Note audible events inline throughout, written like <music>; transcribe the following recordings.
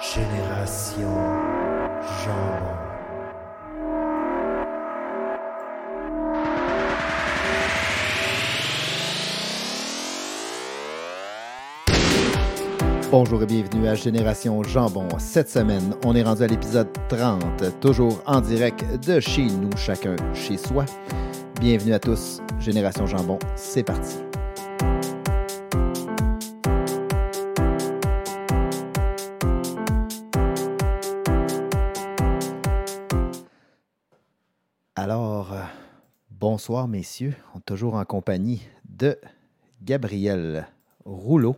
Génération Jambon. Bonjour et bienvenue à Génération Jambon. Cette semaine, on est rendu à l'épisode 30, toujours en direct de chez nous, chacun chez soi. Bienvenue à tous, Génération Jambon, c'est parti. Bonsoir messieurs, on est toujours en compagnie de Gabriel Rouleau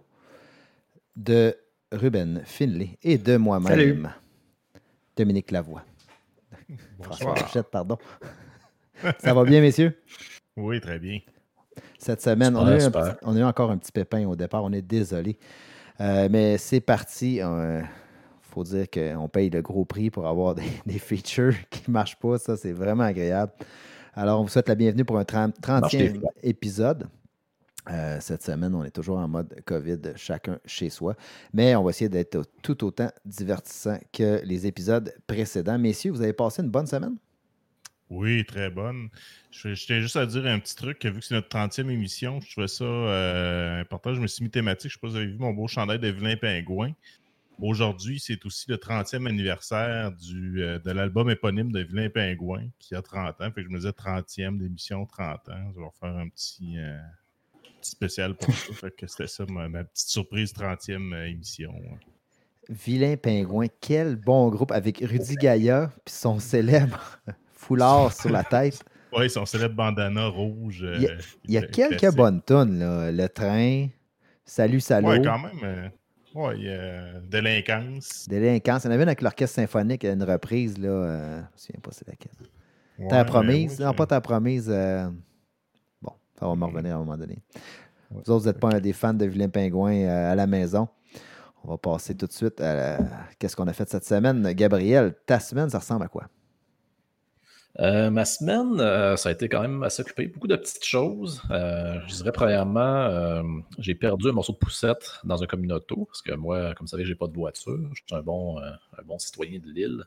de Ruben Finlay et de moi-même, Dominique Lavoie. François Rochette, pardon. <laughs> Ça va bien, messieurs? Oui, très bien. Cette semaine, on, a eu un super. petit- on a eu encore un petit pépin au départ. On est désolé. Euh, mais c'est parti. Il faut dire qu'on paye le gros prix pour avoir <laughs> des, des features qui ne marchent pas. Ça, c'est vraiment agréable. Alors, on vous souhaite la bienvenue pour un 30 Marche des 30e fois. épisode. Euh, cette semaine, on est toujours en mode COVID, chacun chez soi. Mais on va essayer d'être tout autant divertissant que les épisodes précédents. Messieurs, vous avez passé une bonne semaine? Oui, très bonne. Je, je tiens juste à dire un petit truc, que vu que c'est notre 30e émission, je trouvais ça euh, important. Je me suis mis thématique. Je ne sais pas si vous avez vu mon beau chandail de vilain pingouin. Aujourd'hui, c'est aussi le 30e anniversaire du, euh, de l'album éponyme de Vilain Pingouin, qui a 30 ans. Fait que je me disais 30e d'émission, 30 ans. Je vais faire un petit, euh, petit spécial pour ça. <laughs> Fait que c'était ça ma, ma petite surprise 30e euh, émission. Vilain Pingouin, quel bon groupe avec Rudy Gaïa puis son célèbre <laughs> foulard <laughs> sur la tête. Oui, son célèbre bandana rouge. Il y a- Il y a quelques bonnes tonnes, là. Le train, Salut Salaud, Ouais, quand même. Euh, a délinquance. Délinquance. Il y en avait une avec l'orchestre symphonique, une reprise, là. euh, je me souviens pas c'est laquelle. Ouais, T'as promise? ouais, non, pas ta promise. euh, Bon, ça va me revenir à un moment donné. Ouais. Vous autres, vous n'êtes pas des fans de Vilain Pingouin euh, à la maison. On va passer tout de suite à la- qu'est-ce qu'on a fait cette semaine? Gabriel, ta semaine, ça ressemble à quoi? Euh, ma semaine, euh, ça a été quand même assez occupé. Beaucoup de petites choses. Euh, je dirais premièrement, j'ai perdu un morceau de poussette dans un communauto, parce que moi, comme vous savez, j'ai pas de voiture. Je suis un bon, un bon citoyen de l'île.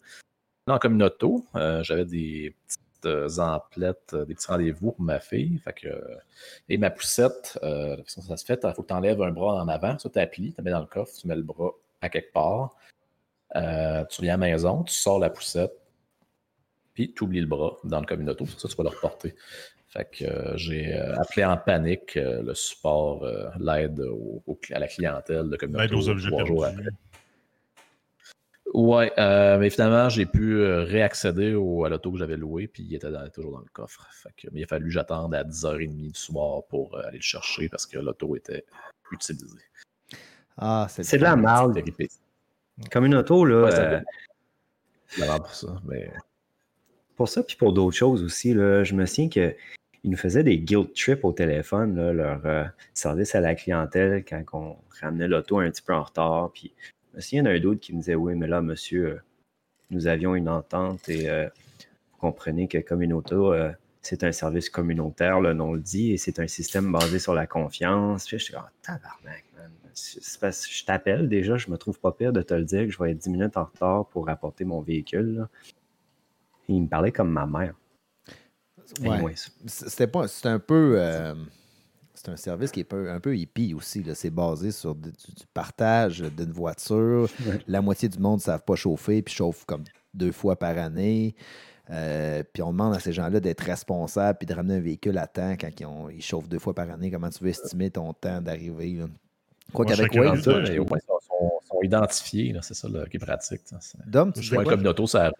Le communauto, j'avais des petites emplettes, des petits rendez-vous pour ma fille. Et ma poussette, la façon dont ça se fait, il faut que tu enlèves un bras en avant, ça t'applies, tu mets dans le coffre, tu mets le bras à quelque part. Tu viens à la maison, tu sors la poussette, puis tu oublies le bras dans le communauto, ça tu vas le reporter. Fait que euh, j'ai euh, appelé en panique euh, le support, euh, l'aide au- au- à la clientèle de communauto. L'aide aux objets trois jours perdus. après. Ouais, euh, mais finalement, j'ai pu euh, réaccéder au, à l'auto que j'avais loué, puis il était dans- toujours dans le coffre. Fait que, mais il a fallu que j'attende à 10h30 du soir pour euh, aller le chercher parce que l'auto était utilisée. Ah, c'est de la marde. Comme une auto, là, Ouais, c'est euh, vraiment pour ça. Mais pour ça, puis pour d'autres choses aussi, là, je me souviens qu'ils nous faisaient des guilt trips au téléphone, leur euh, service à la clientèle quand on ramenait l'auto un petit peu en retard. Puis je me souviens d'un d'autre qui me disait Oui, mais là, monsieur, euh, nous avions une entente et euh, vous comprenez que comme une auto, c'est un service communautaire, le nom le dit, et c'est un système basé sur la confiance. Puis j'étais comme Ah, tabarnak, man. Parce que je t'appelle déjà, je me trouve pas pire de te le dire que je vais être 10 minutes en retard pour apporter mon véhicule. Il me parlait comme ma mère. Ouais. C'était pas. C'est un peu. euh, c'est un service qui est peu- un peu hippie aussi. là. C'est basé sur du, du partage d'une voiture. <laughs> Ouais. La moitié du monde ne savent pas chauffer, puis chauffent comme deux fois par année. Euh, puis on demande à ces gens-là d'être responsables puis de ramener un véhicule à temps quand ils, ont- ils chauffent deux fois par année. Comment tu veux estimer ton temps d'arrivée? là? Quoi qu'avec Waze, curieux sont, identifiés, là, c'est ça là, qui est pratique. Dom, tu Je quoi? comme l'auto, ça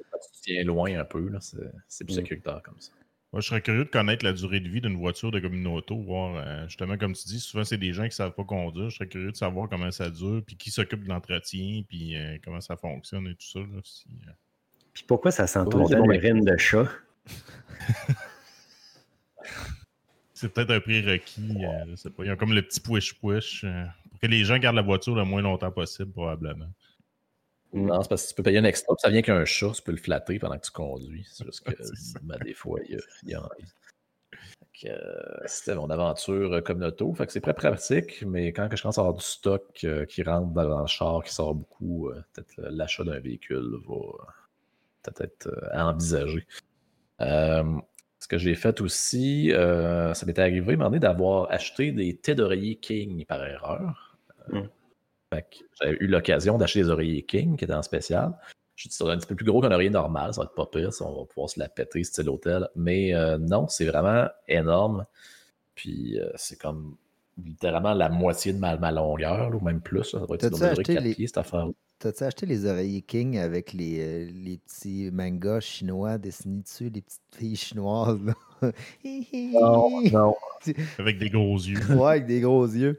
tiens loin un peu, là, c'est plus Mm. sécuritaire comme ça. Moi, je serais curieux de connaître la durée de vie d'une voiture de communauto, voir euh, justement, comme tu dis, souvent c'est des gens qui ne savent pas conduire. Je serais curieux de savoir comment ça dure, puis qui s'occupe de l'entretien, puis euh, comment ça fonctionne et tout ça. là, si, euh, Puis pourquoi ça sent temps bon, l'urine de chat? <laughs> C'est peut-être un prérequis, euh, je sais pas. Ils ont comme le petit push-push euh, que les gens gardent la voiture le moins longtemps possible, probablement. Non, c'est parce que tu peux payer un extra, puis ça vient qu'un chat, tu peux le flatter pendant que tu conduis. C'est juste que <laughs> ben, des fois, il y a, envie. Euh, c'était mon aventure euh, comme auto. Fait que c'est très pratique, mais quand que je commence à avoir du stock euh, qui rentre dans le char, qui sort beaucoup, euh, peut-être l'achat d'un véhicule va peut-être être à envisager. Ce que j'ai fait aussi, ça m'était arrivé donné d'avoir acheté des thés d'oreiller King par erreur. Mm. fait que j'avais eu l'occasion d'acheter des oreillers King qui étaient en spécial. Je dit, ça un petit peu plus gros qu'un oreiller normal, ça va être pas pire, ça, on va pouvoir se la péter, style hôtel. Mais euh, non, c'est vraiment énorme. Puis euh, c'est comme littéralement la moitié de ma, ma longueur, là, ou même plus. là. Ça doit être mesurer acheté 4 les- pieds, cette affaire. T'as-tu acheté les oreillers King avec les, euh, les petits mangas chinois dessinés dessus, les petites filles chinoises? Là? <laughs> Non, non. Avec des gros yeux. Ouais, avec des gros yeux.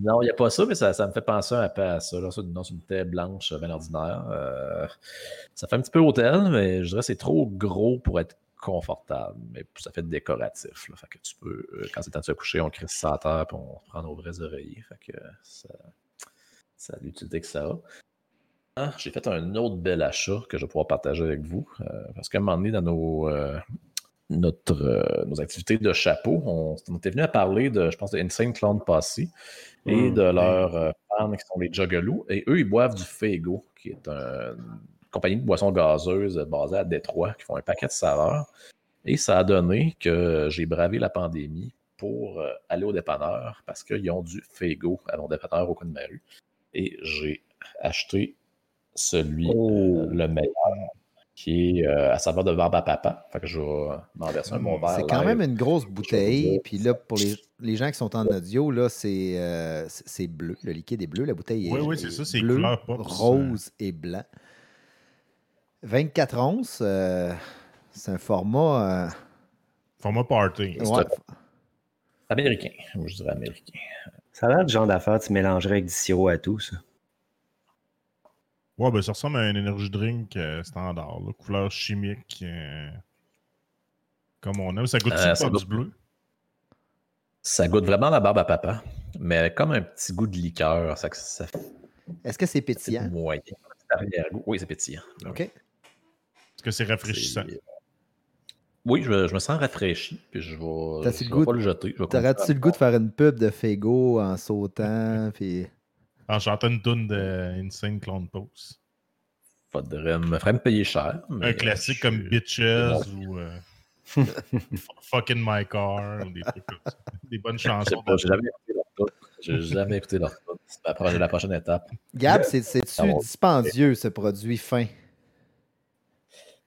Non, il n'y a pas ça, mais ça, me fait penser un peu à ça. Là. Ça, non, c'est une tête blanche bien ordinaire. Euh, ça fait un petit peu hôtel, mais je dirais que c'est trop gros pour être confortable. Mais ça fait décoratif. Fait que tu peux, euh, quand c'est temps de se coucher, on crisse ça à terre et on prend nos vrais oreillers. Fait que ça, ça a l'utilité que ça a. Ah, J'ai fait un autre bel achat que je vais pouvoir partager avec vous. euh, parce qu'à un moment donné, dans nos, euh, notre, euh, nos activités de chapeau, on, on était venu à parler de, je pense, de Insane Clown Posse et Mm. de leurs euh, fans qui sont les Juggalos. Et eux, ils boivent du Fego, qui est un- une compagnie de boissons gazeuses basée à Détroit, qui font un paquet de saveurs. Et ça a donné que j'ai bravé la pandémie pour euh, aller au dépanneur parce qu'ils ont du Fego à mon dépanneur au coin de ma rue. Et j'ai acheté celui, Oh. euh, le meilleur, qui est euh, à saveur de barbe à papa. Fait que je vais m'en verser un bon verre. C'est quand live. même une grosse bouteille. Puis là, pour les, les gens qui sont en audio, là, c'est euh, c'est- bleu. Le liquide est bleu. La bouteille Oui, est, oui, c'est ça, c'est bleu, couleur pop, ça. rose et blanc. 24 onces, euh, c'est un format. euh, Format party. C'est ouais, Américain. Moi, je dirais américain. Ça a l'air du genre d'affaire tu mélangerais avec du sirop à tout, ça. Ouais, ben ça ressemble à un energy drink euh, standard, là, couleur chimique. euh, comme on aime. Ça goûte Euh, pas ça du bleu? Ça goûte vraiment la barbe à papa, mais comme un petit goût de liqueur. Ça, ça fait Est-ce que c'est pétillant? moyen. Oui, c'est pétillant. OK. Est-ce que c'est rafraîchissant? C'est- Oui, je, je me sens rafraîchi, puis je vais, T'as-tu je le vais goût pas le jeter. T'aurais-tu le goût de faire une pub de Fego en sautant? <laughs> Puis... En chantant une toune de Insane Clown Pose. Faudrait me, ferait me payer cher. mais Un classique je- comme Bitches ou euh, <laughs> Fucking My Car ou des trucs comme ça. Des bonnes chansons. j'ai jamais écouté leur tune. J'ai jamais écouté leur tune. C'est la prochaine, étape. Gab, c'est- c'est-tu dispendieux, ce produit fin?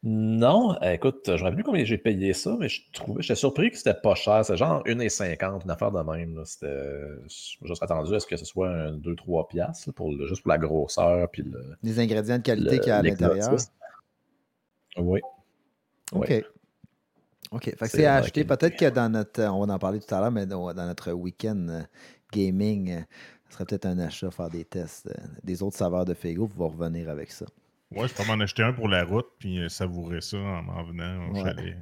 Non, euh, écoute, je rappelle plus combien j'ai payé ça, mais je trouvais, j'étais surpris que c'était pas cher. C'est genre 1,50, une affaire de même. là. C'était, serais attendu à ce que ce soit un 2-3 piastres pour le- juste pour la grosseur puis le, Les ingrédients de qualité le- qu'il y a à l'intérieur? Oui. OK. OK. Fait que C'est c'est à acheter. qualité. Peut-être que dans notre. On va en parler tout à l'heure, mais dans, dans notre week-end euh, gaming, euh, ce serait peut-être un achat, faire des tests des autres saveurs de Fego. Vous revenir avec ça. Ouais, je peux m'en acheter un pour la route puis euh, savourer ça en m'en venant au Ouais. chalet.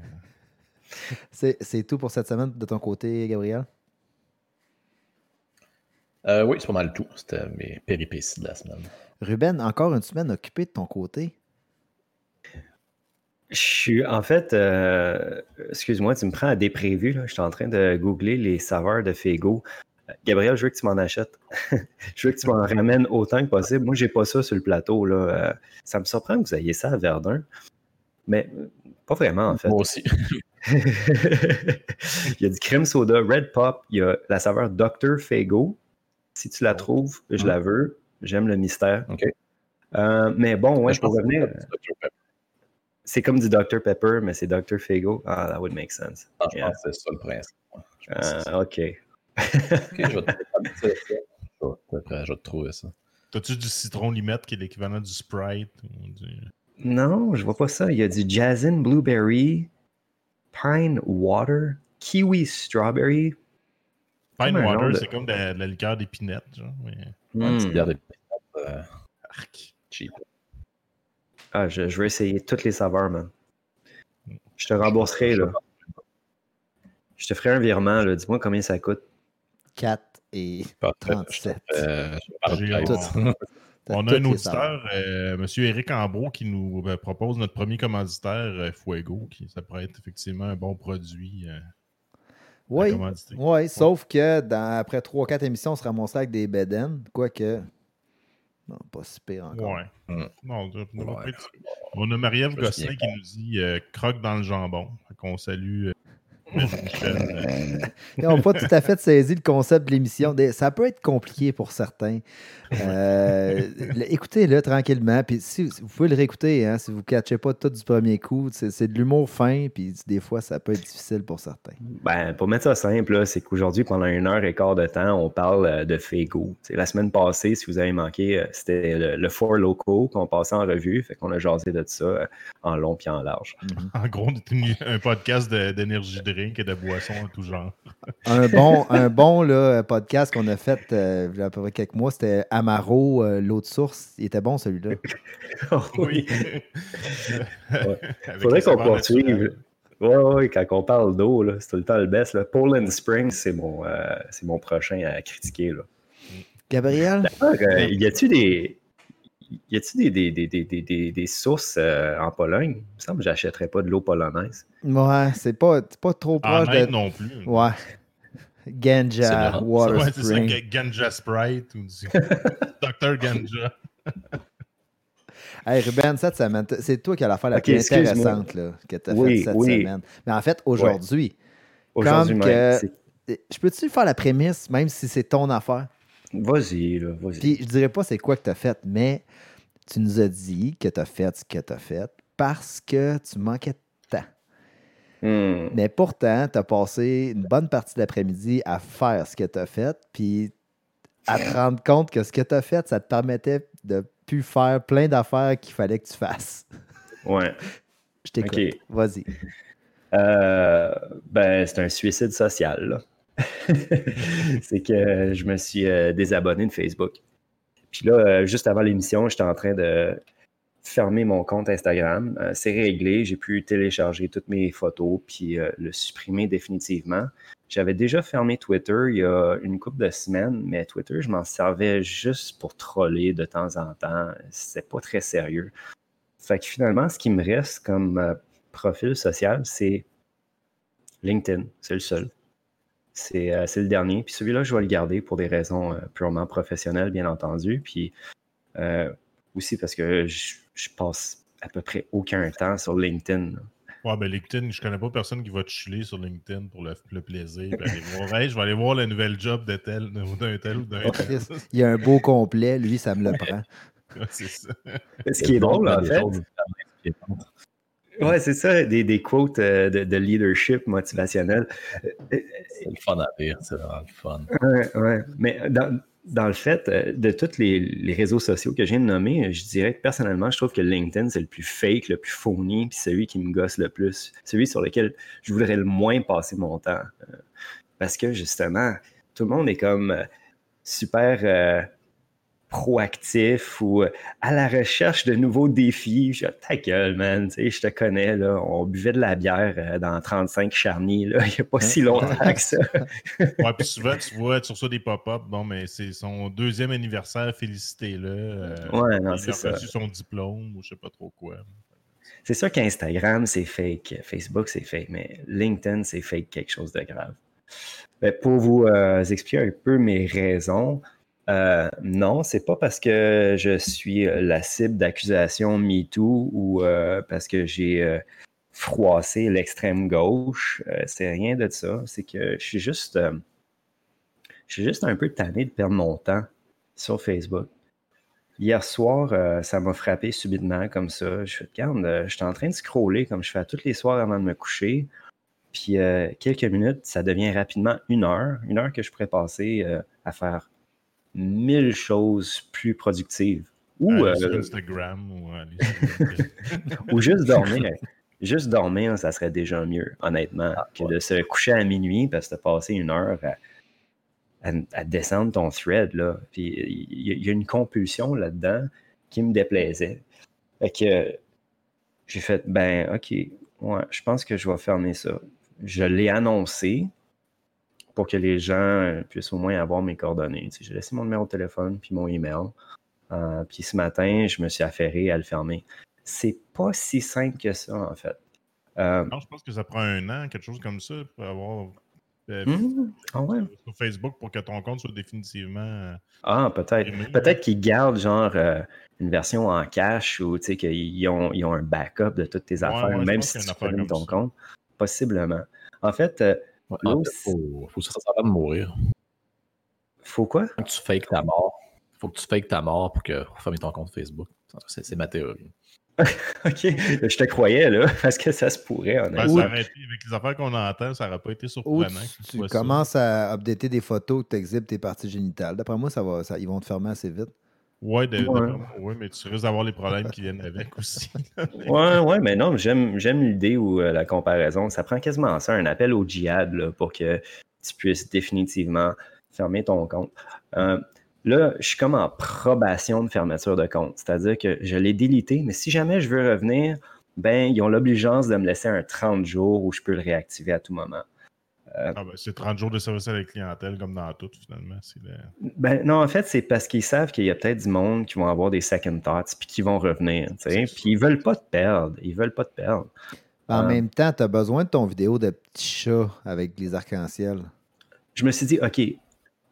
<laughs> C'est c'est tout pour cette semaine de ton côté, Gabriel? Euh, oui, c'est pas mal tout. C'était mes péripéties de la semaine. Ruben, encore une semaine occupée de ton côté. Je suis, en fait, euh, excuse-moi, tu me prends à déprévu. Là. Je suis en train de googler les saveurs de Fego. Gabriel, je veux que tu m'en achètes. <laughs> je veux que tu m'en ramènes autant que possible. Moi, j'ai pas ça sur le plateau. Là. Euh, ça me surprend que vous ayez ça à Verdun. Mais euh, pas vraiment, en fait. Moi aussi. <laughs> il y a du crème soda, Red Pop, il y a la saveur Dr. Fego. Si tu la trouves, je la veux. J'aime le mystère. OK. Euh, mais bon, ouais, Je pour revenir, c'est comme du Dr. Pepper, mais c'est Dr. Fego. Ah, that would make sense. Ah, je Yeah. pense que c'est ça le principe. Ah, OK. Ok, je vais te <laughs> je vais vais trouver ça. T'as-tu du citron limette qui est l'équivalent du Sprite ou du... Non, je vois pas ça. Il y a du Jazzin Blueberry, Pine Water, Kiwi Strawberry. Pine Comme Water, de- c'est comme de, la- de la liqueur d'épinette, genre. Mais... Hmm. euh, Arc. cheap. Ah, je, je veux essayer toutes les saveurs, man. Je te rembourserai, là. Je te ferai un virement, là. Dis-moi combien ça coûte. 4 et Parfait. 37. Euh, <laughs> On a un auditeur, euh, M. Éric Ambro, qui nous euh, propose notre premier commanditaire, euh, Fuego, qui ça pourrait être effectivement un bon produit euh, Oui, ouais, sauf que dans, après 3-4 émissions, on se ramasserait avec des beden. Quoique. Non, pas si pire encore. Ouais. Hmm. Non, on, a- Ouais. on a Marie-Ève Gosselin qui nous dit euh, croque dans le jambon. Qu'on salue Ils <laughs> n'ont pas tout à fait saisi le concept de l'émission. Ça peut être compliqué pour certains. Euh, le- Écoutez-le tranquillement. Puis si, vous pouvez le réécouter hein, si vous ne catchez pas tout du premier coup. C'est de l'humour fin. Puis des fois, ça peut être difficile pour certains. Ben, pour mettre ça simple, c'est qu'aujourd'hui, pendant une heure et quart de temps, on parle euh, de sais, La semaine passée, si vous avez manqué, euh, c'était le, le Four Loco qu'on passait en revue. Fait qu'on a jasé de ça euh, en long puis en large. en gros, on un podcast de- d'énergie drink et de boissons en tout genre. <laughs> Un bon, un bon là, podcast qu'on a fait euh, il y a à peu près quelques mois, c'était Amaro, euh, l'eau de source. Il était bon celui-là. <laughs> Oui. Avec Faudrait qu'on poursuive. Ouais, ouais, quand on parle d'eau, là, c'est tout le temps le best. Là. Poland Springs, c'est mon, euh, c'est mon prochain à critiquer. Là. Gabriel? Euh, y a-tu des. Y a-tu des, des, des, des, des, des- des sources euh, en Pologne? Il me semble que j'achèterais pas de l'eau polonaise. Ouais, c'est pas, c'est pas trop En proche Inde de. non plus. Ouais. Ganja. Water Ouais, c'est ça, Ganja Sprite ou du <laughs> Dr Ganja. Hey Ruben, cette semaine, c'est toi qui as l'affaire la plus intéressante là, que tu as Oui, faite cette oui. semaine. Mais en fait, aujourd'hui, Comme même. que- je peux-tu faire la prémisse, même si c'est ton affaire? Vas-y, là, vas-y. Puis je dirais pas c'est quoi que tu as fait, mais tu nous as dit que tu as fait ce que tu as fait parce que tu manquais de temps. Hmm. Mais pourtant, tu as passé une bonne partie de l'après-midi à faire ce que tu as fait, puis à te rendre compte que ce que tu as fait, ça te permettait de plus faire plein d'affaires qu'il fallait que tu fasses. Ouais. <laughs> Je t'écoute. Vas-y. Euh, ben, c'est un suicide social. là. <laughs> c'est que je me suis euh, désabonné de Facebook. Puis là, euh, juste avant l'émission, j'étais en train de fermer mon compte Instagram. Euh, c'est réglé. J'ai pu télécharger toutes mes photos puis le supprimer définitivement. J'avais déjà fermé Twitter il y a une couple de semaines, mais Twitter, je m'en servais juste pour troller de temps en temps. C'était pas très sérieux. Fait que finalement, ce qui me reste comme profil social, c'est LinkedIn. C'est le seul. C'est euh, c'est le dernier. Puis celui-là, je vais le garder pour des raisons euh, purement professionnelles, bien entendu. Puis euh, aussi parce que je, je passe à peu près aucun temps sur LinkedIn. là. Ouais, ben LinkedIn, je connais pas personne qui va te chiller sur LinkedIn pour le, le plaisir. puis aller voir, Hey, je vais aller voir le nouvel job de tel, ou d'un tel ou d'un tel. <laughs> Il y a un beau complet, lui, ça me le prend. Ouais, c'est ça. Ce qui est drôle, en fait. Ouais, c'est ça, des, des quotes euh, de, de leadership motivationnel. C'est le fun à lire, c'est vraiment le fun. Ouais, ouais. Mais dans, dans le fait, euh, de tous les, les réseaux sociaux que je viens de nommer, je dirais que personnellement, je trouve que LinkedIn, c'est le plus fake, le plus phony, puis celui qui me gosse le plus. Celui sur lequel je voudrais le moins passer mon temps. Euh, Parce que justement, tout le monde est comme euh, super euh, proactif ou euh, à la recherche de nouveaux défis. Je ta gueule, man, tu sais, je te connais, là, on buvait de la bière euh, dans 35 charniers, là, il n'y a pas si longtemps que ça. <laughs> Ouais, puis souvent, tu vois, tu reçois des pop-up. Bon, mais c'est son deuxième anniversaire, félicité-le. Euh, Ouais, non, il c'est a ça. reçu son diplôme ou je sais pas trop quoi. C'est sûr qu'Instagram, c'est fake. Facebook, c'est fake. Mais LinkedIn, c'est fake quelque chose de grave. Ben, pour vous euh, expliquer un peu mes raisons, euh, non, c'est pas parce que je suis euh, la cible d'accusations MeToo ou euh, parce que j'ai froissé l'extrême gauche. C'est rien de ça. C'est que je suis juste, je suis juste un peu tanné de perdre mon temps sur Facebook. Hier soir, ça m'a frappé subitement comme ça. Je fais, regarde, je suis en train de scroller comme je fais tous les soirs avant de me coucher. Puis quelques minutes, ça devient rapidement une heure. Une heure que je pourrais passer à faire mille choses plus productives. Ou, sur euh, Instagram <laughs> ou juste dormir. Juste dormir, ça serait déjà mieux, honnêtement, que de se coucher à minuit parce que tu as passé une heure à, à- à descendre ton thread. Là. Puis il y, a- il y a une compulsion là-dedans qui me déplaisait. Fait que j'ai fait, ben, OK, ouais, je pense que je vais fermer ça. Je l'ai annoncé pour que les gens euh, puissent au moins avoir mes coordonnées. J'ai laissé mon numéro de téléphone puis mon email. Euh, puis ce matin, je me suis affairé à le fermer. C'est pas si simple que ça, en fait. Euh, Non, je pense que ça prend un an, quelque chose comme ça, pour avoir euh, Hmm, ah ouais. sur Facebook pour que ton compte soit définitivement. Ah, peut-être. Peut-être qu'ils gardent genre euh, une version en cash ou qu'ils ont, ils ont un backup de toutes tes affaires, ouais, même si tu comme ton ça. compte. Possiblement. En fait, Ouais, en fait, aussi- faut, faut que ça s'arrête de mourir. faut quoi? Faut que tu fakes ta mort. Faut que tu fakes ta mort pour, que, pour fermer ton compte Facebook. C'est c'est ma théorie. <laughs> Ok, je te croyais là, <laughs> parce que ça se pourrait, ben, ça aurait été- avec les affaires qu'on entend, ça n'aurait pas été Ou surprenant. tu, que tu soit ça. commences à updater des photos, tu exhibes tes parties génitales. D'après moi, ça va, ça, ils vont te fermer assez vite. De- Ouais. mais tu risques d'avoir les problèmes qui viennent avec aussi. Ouais, ouais, mais non, j'aime, j'aime l'idée ou euh, la comparaison. Ça prend quasiment ça, un appel au djihad là, pour que tu puisses définitivement fermer ton compte. Euh, là, je suis comme en probation de fermeture de compte. C'est-à-dire que je l'ai délité, mais si jamais je veux revenir, ben, ils ont l'obligeance de me laisser un 30 jours où je peux le réactiver à tout moment. Ah ben, c'est 30 jours de service à la clientèle, comme dans tout, finalement. Le- Ben, non, en fait, c'est parce qu'ils savent qu'il y a peut-être du monde qui vont avoir des second thoughts puis qui vont revenir. tu sais. C'est Puis ils veulent pas te perdre. Ils veulent pas te perdre. En Euh, même temps, tu as besoin de ton vidéo de petit chat avec les arcs-en-ciel. je me suis dit, OK,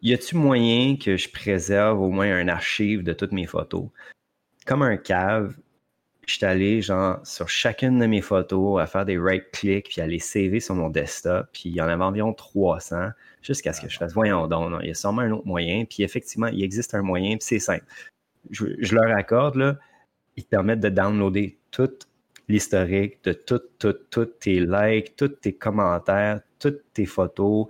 y a-tu moyen que je préserve au moins un archive de toutes mes photos? Comme un cave, je suis allé genre sur chacune de mes photos à faire des right-click puis à les saver sur mon desktop. Puis il y en avait environ 300 jusqu'à ce que je fasse, voyons donc, non, il y a sûrement un autre moyen. Puis effectivement, il existe un moyen, puis c'est simple. Je, je leur accorde, là, ils te permettent de downloader tout l'historique de tout, tout, tout tes likes, tous tes commentaires, toutes tes photos,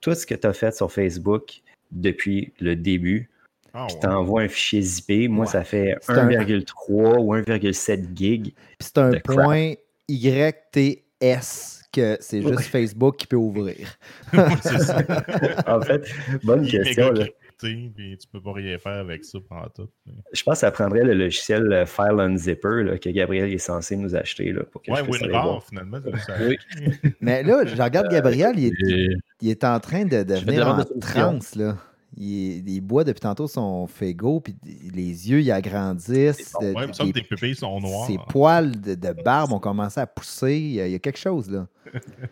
tout ce que tu as fait sur Facebook depuis le début, Ah, puis t'envoies un fichier zippé. Moi, Ouais. ça fait C'est un- 1,3 ou 1,7 gig. Puis c'est un point YTS que c'est juste Facebook qui peut ouvrir. <laughs> ça. En fait, bonne Il question. là. puis tu peux pas rien faire avec ça pendant tout. Je pense que ça prendrait le logiciel euh, File Unzipper là, que Gabriel est censé nous acheter là, pour que Ouais, WinRAR, finalement. ça- Oui. <laughs> Mais là, je regarde Gabriel, il est, Et- il est en train de devenir en de là. Il, il boit depuis tantôt son Fego, puis les yeux, ils agrandissent. Ouais, des- tes pupilles sont noires. ses poils de, de barbe ont commencé à pousser. Il y a, il y a quelque chose, là.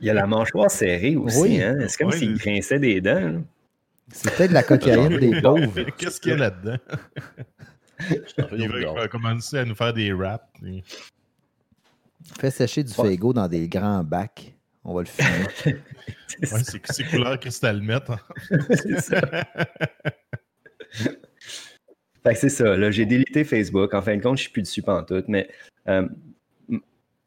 Il y a la mâchoire serrée aussi. Oui. Hein? C'est comme Ouais, s'il grinçait des dents. là. C'est peut-être de la cocaïne des <laughs> pauvres. Qu'est-ce qu'il y a là-dedans? <laughs> Il va commencer à nous faire des raps. et- Fais sécher du Ouais. Fego dans des grands bacs. On va le. <laughs> C'est Ouais, ça. c'est c'est couleur cristal mètre. <laughs> C'est ça. <laughs> Fait que c'est ça. Là, j'ai délité Facebook. En fin de compte, je suis plus dessus pantoute. Mais euh, m-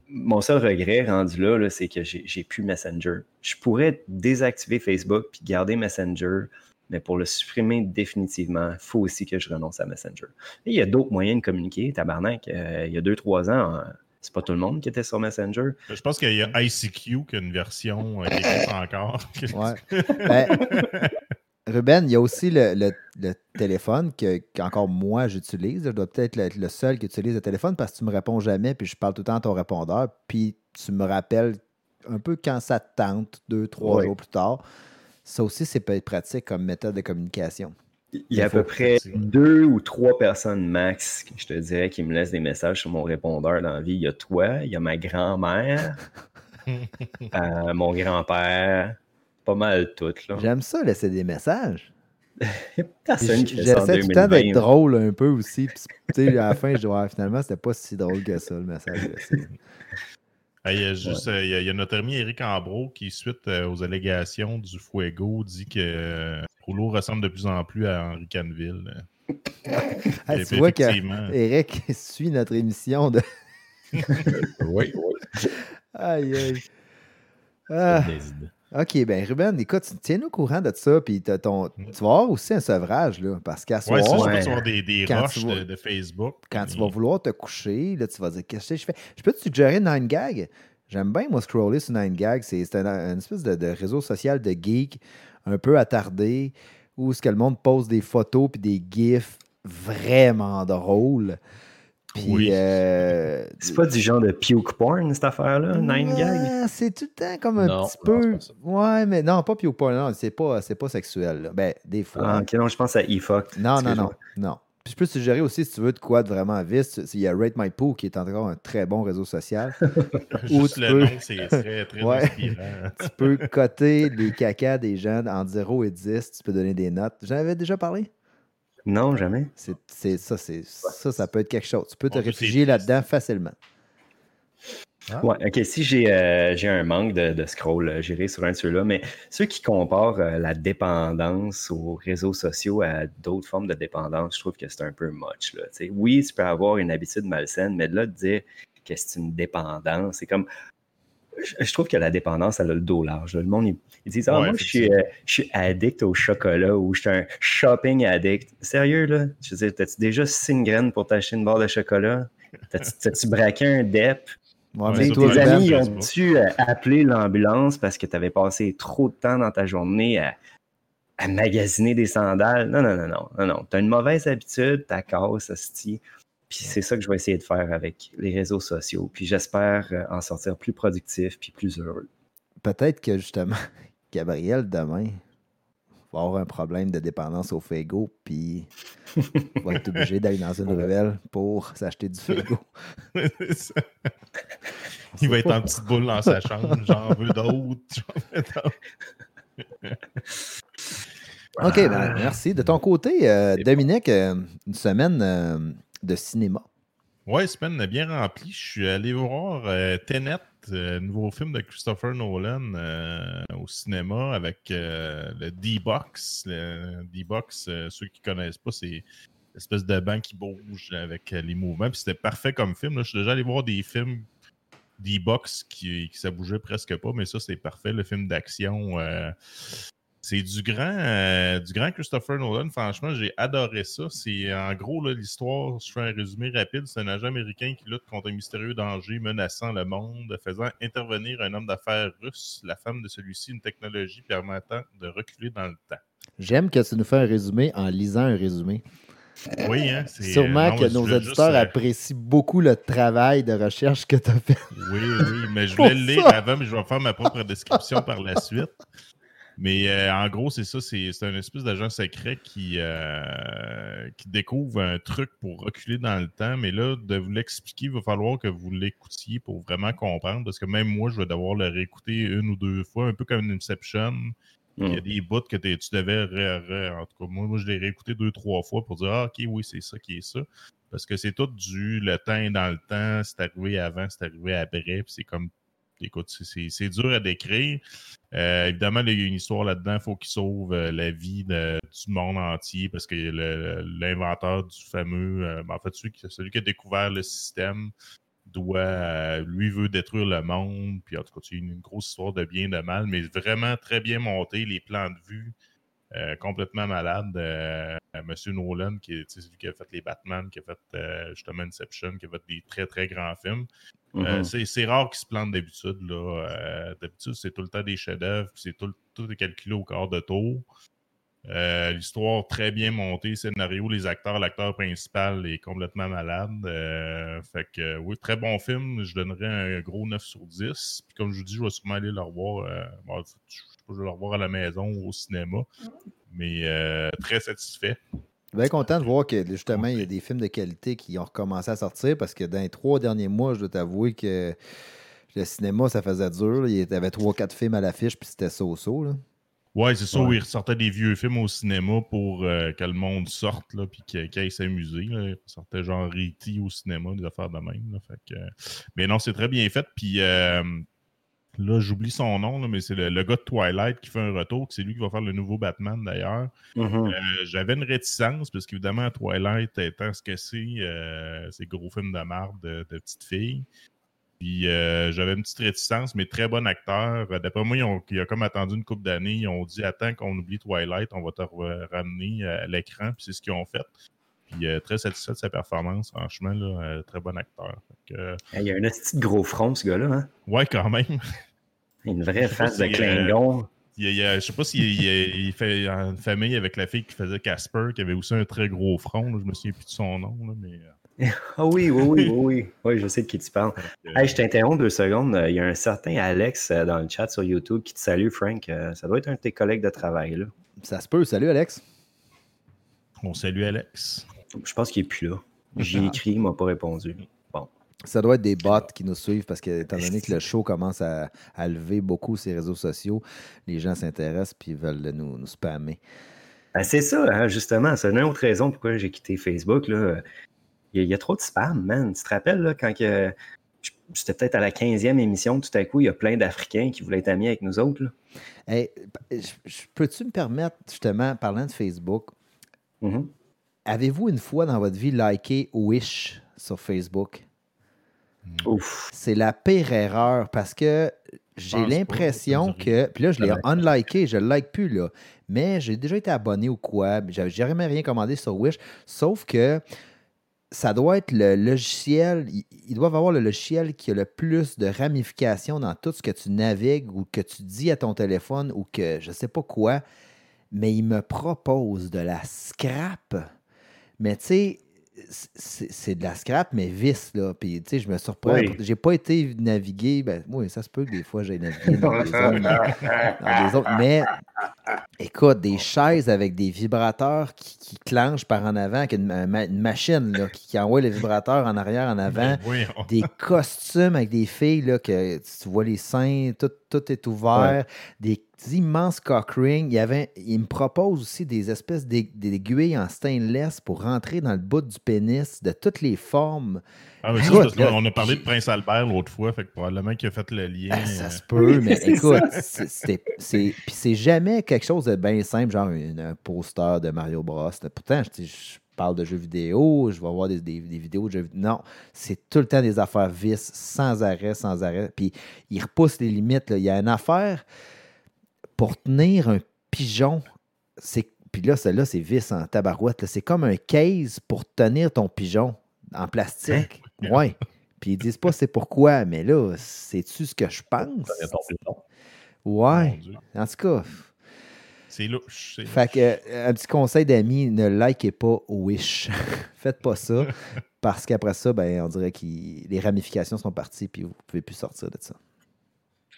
mon seul regret rendu là, là, c'est que j'ai j'ai plus Messenger. Je pourrais désactiver Facebook puis garder Messenger, mais pour le supprimer définitivement, il faut aussi que je renonce à Messenger. Et il y a d'autres moyens de communiquer. Tabarnak, euh, il y a deux, trois ans, c'est pas tout le monde qui était sur Messenger. Je pense qu'il y a ICQ qui a une version euh, qui existe encore. <laughs> Ouais. Ben, Ruben, il y a aussi le, le- le téléphone que, qu'encore moi j'utilise. Je dois peut-être être le seul qui utilise le téléphone parce que tu me réponds jamais, puis je parle tout le temps à ton répondeur, puis tu me rappelles un peu quand ça te tente, deux, trois jours plus tard. Ça aussi, c'est peut être pratique comme méthode de communication. Il y a à peu près deux ou trois personnes max, je te dirais, qui me laissent des messages sur mon répondeur dans la vie. Il y a toi, il y a ma grand-mère, <laughs> euh, mon grand-père, pas mal toutes. J'aime ça, laisser des messages. <laughs> J'essaie tout le temps 2020. d'être drôle un peu aussi. puis, à la fin, je dis, ouais, finalement, c'était pas si drôle que ça, le message. Il y, a juste, euh, il y a- il y a notre ami Eric Ambro qui, suite euh, aux allégations du Fuego, dit que Rouleau ressemble de plus en plus à Henri Canville. <laughs> Ah, tu vois qu'Eric <laughs> suit notre émission de. <laughs> Oui, oui. Aïe, aïe. Ah, ok, ben Ruben, écoute, tiens-nous au courant de ça, puis t'as ton... tu vas avoir aussi un sevrage, là, parce qu'à Ouais, soir, ça, je peux avoir des, des rushs vas- de, de Facebook. quand tu vas vouloir te coucher, là, tu vas dire, qu'est-ce que je fais? Je peux te suggérer 9gag? J'aime bien, moi, scroller sur 9gag. C'est c'est un, une espèce de, de réseau social de geek un peu attardé, où ce que le monde pose des photos puis des gifs vraiment drôles. Puis, Oui. euh, C'est pas du genre de puke porn, cette affaire-là, 9gag? Ouais, c'est tout le temps comme un Non, petit non, peu. Ouais, mais non, pas Pew Porn, non, c'est pas, c'est pas sexuel. là. Ben, des fois. Ah, ok, non, je pense à eFuck. non, non, non, Excuse-moi. non. Puis je peux suggérer aussi, si tu veux de quoi de vraiment vite, il y a Rate My Poo qui est encore un très bon réseau social. <laughs> Ou Juste tu le peux- nom, c'est très, très Ouais. inspirant. <laughs> tu peux <laughs> coter les cacas des gens entre 0 et 10. Tu peux donner des notes. J'en avais déjà parlé? Non, jamais. C'est c'est- ça, c'est ça, ça peut être quelque chose. Tu peux te En réfugier là-dedans facilement. Ah. Ouais, ok, si j'ai euh, j'ai un manque de, de scroll, euh, j'irai sur un de ceux-là, mais ceux qui comparent euh, la dépendance aux réseaux sociaux à d'autres formes de dépendance, je trouve que c'est un peu much. Là, oui, tu peux avoir une habitude malsaine, mais de là de dire que c'est une dépendance, c'est comme. Je, je trouve que la dépendance, elle a le dos large. là. Le monde, ils, disent Ah, Ouais, moi, je suis, euh, je suis addict au chocolat ou je suis un shopping addict. Sérieux, là? Je veux dire, t'as-tu déjà six graines pour t'acheter une barre de chocolat? T'as-tu braqué un DEP? Ouais, Tes amis ont-tu euh, appelé l'ambulance parce que tu avais passé trop de temps dans ta journée à, à magasiner des sandales? Non, non, non, non, non, non. Tu as une mauvaise habitude, ta casse, hostie. Puis c'est ça que je vais essayer de faire avec les réseaux sociaux. Puis j'espère euh, en sortir plus productif puis plus heureux. peut-être que justement, <laughs> Gabriel, demain, va avoir un problème de dépendance au Fego, puis <laughs> va être obligé d'aller dans une ruelle pour s'acheter du Fego. <laughs> Il va être en petite boule dans sa chambre. J'en veux d'autres. OK, ben, merci. De ton côté, euh, Dominique, euh, une semaine euh, de cinéma. Ouais, semaine bien remplie. Je suis allé voir Tenet, euh, nouveau film de Christopher Nolan euh, au cinéma avec euh, le D-Box. Le D-Box, ceux qui connaissent pas, c'est l'espèce de banc qui bouge avec les mouvements. Puis c'était parfait comme film. là. Je suis déjà allé voir des films D-Box qui, qui ça bougeait presque pas, mais ça, c'est parfait. Le film d'action. Euh, c'est du grand, euh, du grand Christopher Nolan. Franchement, j'ai adoré ça. C'est en gros l'histoire. Je fais un résumé rapide. C'est un agent américain qui lutte contre un mystérieux danger menaçant le monde, faisant intervenir un homme d'affaires russe, la femme de celui-ci, une technologie permettant de reculer dans le temps. J'aime que tu nous fais un résumé en lisant un résumé. Oui, hein. c'est- Sûrement non, que nos auditeurs juste, euh, apprécient beaucoup le travail de recherche que tu as fait. Oui, oui, mais je voulais le lire avant, mais je vais faire ma propre description par la suite. Mais euh, en gros, c'est ça, c'est un espèce d'agent secret qui, euh, qui découvre un truc pour reculer dans le temps. Mais là, de vous l'expliquer, il va falloir que vous l'écoutiez pour vraiment comprendre. Parce que même moi, je vais devoir le réécouter une ou deux fois, un peu comme Inception. Il y a Mm. des bouts que tu devais. ré- ré- en tout cas, moi, moi, je l'ai réécouté deux, trois fois pour dire Ah, ok, oui, c'est ça qui est ça. Parce que c'est tout du le temps est dans le temps, c'est arrivé avant, c'est arrivé après, puis c'est comme. Écoute, c'est- dur à décrire. Euh, évidemment, il y a une histoire là-dedans, il faut qu'il sauve euh, la vie du monde entier parce que l'inventeur du fameux. euh, en fait, celui qui, a découvert le système doit. lui veut détruire le monde. Puis en tout cas, c'est une, une grosse histoire de bien, de mal, mais vraiment très bien monté, les plans de vue. complètement malade. Euh, Monsieur Nolan, qui est celui qui a fait les Batman, qui a fait justement Inception, qui a fait des très très grands films. Euh, Mhm. c'est- c'est rare qu'ils se plantent d'habitude. là. Euh, d'habitude, c'est tout le temps des chefs-d'œuvre, puis c'est tout, tout est calculé au quart de tour. Euh, L'histoire très bien montée, scénario, les acteurs, l'acteur principal est complètement malade. Euh, fait que oui, très bon film. Je donnerais un gros 9 sur 10. Puis comme je vous dis, je vais sûrement aller le revoir. euh, bon, je sais pas, je vais le revoir à la maison ou au cinéma. Mais euh, très satisfait. Bien content de voir que justement, il y a des films de qualité qui ont recommencé à sortir parce que dans les trois derniers mois, je dois t'avouer que le cinéma, ça faisait dur. là. Il y avait trois, quatre films à l'affiche, puis c'était so-so. Ouais, c'est ça, Ouais. où ils ressortaient des vieux films au cinéma pour euh, que le monde sorte, là, puis qu'il qu'il aille s'amuser. Ils sortaient genre E.T. au cinéma, des affaires de même. là. Fait que, Mais non, c'est très bien fait. Puis euh, là, j'oublie son nom, là, mais c'est le, le gars de Twilight qui fait un retour. C'est lui qui va faire le nouveau Batman, d'ailleurs. Mhm. Euh, J'avais une réticence, parce qu'évidemment, Twilight étant ce que c'est, euh, c'est gros film de marde de, de petite fille. Puis euh, j'avais une petite réticence, mais très bon acteur. D'après moi, ils ont, il a comme attendu une couple d'années. Ils ont dit Attends qu'on oublie Twilight, on va te ramener à l'écran. Puis c'est ce qu'ils ont fait. Puis euh, très satisfait de sa performance, franchement, là, euh, très bon acteur. Euh, Il y a un petit gros front, ce gars-là. Hein? ouais, quand même. <laughs> Une vraie face de euh, Klingon. Il il je sais pas s'il il, il fait une famille avec la fille qui faisait Casper, qui avait aussi un très gros front. là. Je me souviens plus de son nom, là, mais. <laughs> Ah oui, oui, oui, oui, oui. <laughs> Oui, je sais de qui tu parles. Hey, je t'interromps deux secondes. Il y a un certain Alex dans le chat sur YouTube qui te salue, Frank. Ça doit être un de tes collègues de travail. Là. Ça se peut. Salut, Alex. On salue Alex. Je pense qu'il n'est plus là. <laughs> J'ai écrit, il m'a pas répondu. Bon. Ça doit être des bots qui nous suivent parce que, étant donné que le show commence à, à lever beaucoup ses réseaux sociaux, les gens s'intéressent puis veulent nous, nous spammer. Ben, c'est ça, hein, justement. C'est une autre raison pourquoi j'ai quitté Facebook. là. Il y, a, il y a trop de spam, man. Tu te rappelles là, quand que, c'était peut-être à la 15e émission, tout à coup, il y a plein d'Africains qui voulaient être amis avec nous autres. Hey, peux-tu me permettre, justement, parlant de Facebook, Mhm. Avez-vous une fois dans votre vie liké Wish sur Facebook? Ouf. C'est la pire erreur parce que j'ai l'impression que. Puis là, je l'ai unliké, je ne le like plus, là. Mais j'ai déjà été abonné ou quoi. J'ai jamais rien commandé sur Wish. Sauf que ça doit être le logiciel. Ils ils doivent avoir le logiciel qui a le plus de ramifications dans tout ce que tu navigues ou que tu dis à ton téléphone ou que je sais pas quoi. Mais il me propose de la scrap. Mais tu sais, c'est de la scrap, mais vice, là. Puis, tu sais, je me surprends. Oui. J'ai pas été naviguer. Ben, oui, ça se peut que des fois, j'ai navigué dans des zones. dans des autres. Mais, écoute, des chaises avec des vibrateurs qui, qui clenchent par en avant, avec une, ma- une machine là, qui, qui envoie le vibrateur en arrière, en avant. Oui, Des costumes avec des filles là, que tu vois les seins, tout, tout est ouvert. Des immenses cock rings. Il, y avait, il me propose aussi des espèces d'ai- d'aiguilles en stainless pour rentrer dans le bout du pénis de toutes les formes. Ah, mais ça, Écoute, c'est parce là, qu'on a parlé de Prince Albert l'autre fois, fait que probablement qu'il a fait le lien. Ah, ça euh, se peut, mais écoute, c'est- c'était- c'est puis c'est jamais quelque chose de bien simple, genre une- un poster de Mario Bros. Pourtant, je, parle de jeux vidéo, je vais voir des, des- des vidéos de jeux vidéo. Non, c'est tout le temps des affaires vices, sans arrêt, sans arrêt. Puis ils repoussent les limites. là. Il y a une affaire pour tenir un pigeon. C'est puis là, celle-là, c'est vis en tabarouette. C'est comme un case pour tenir ton pigeon en plastique. Hein? Ouais. Puis ils disent pas c'est pourquoi, mais là, sais-tu ce que je pense? Ouais. En tout cas, C'est louche. fait que, euh, un petit conseil d'amis, ne likez pas Wish. <laughs> Faites pas ça. <laughs> Parce qu'après ça, ben, on dirait que les ramifications sont parties puis vous ne pouvez plus sortir de ça.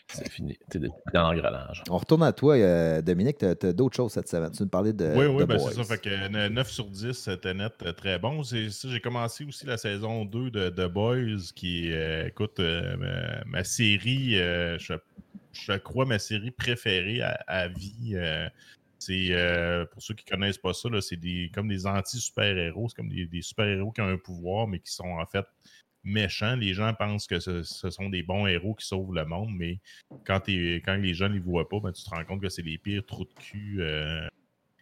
C'est fini. T'es dans l'engrenage. On retourne à toi, euh, Dominique. Tu as, d'autres choses cette semaine. Tu nous parlais de. Oui, oui, ben c'est ça. Fait que 9 sur 10, c'était net euh, très bon. J'ai commencé aussi la saison 2 de The Boys, qui euh, écoute, euh, ma, ma série, euh, je, je crois ma série préférée à, à vie. euh, c'est euh, pour ceux qui connaissent pas ça, c'est des comme des anti-super-héros. C'est comme des, des super-héros qui ont un pouvoir, mais qui sont en fait méchants. Les gens pensent que ce, sont des bons héros qui sauvent le monde, mais quand, quand les gens ne les voient pas, ben, tu te rends compte que c'est les pires trous de cul. euh,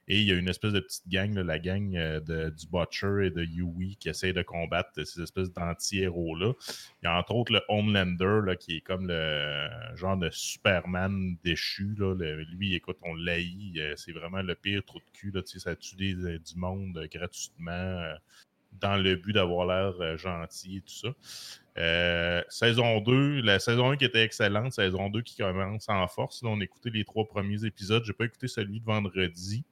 et il y a une espèce de petite gang, la gang euh, de, du Butcher et de Yui qui essaie de combattre ces espèces d'anti-héros-là. Il y a entre autres le Homelander là, qui est comme le genre de Superman déchu. Là. Lui, écoute, on l'haït. euh, C'est vraiment le pire trou de cul. Tu sais, ça tue euh, du monde euh, gratuitement euh, dans le but d'avoir l'air euh, gentil et tout ça. Euh, saison 2, la saison 1 qui était excellente, saison 2 qui commence en force. Là, on a écouté les trois premiers épisodes. J'ai pas écouté celui de vendredi.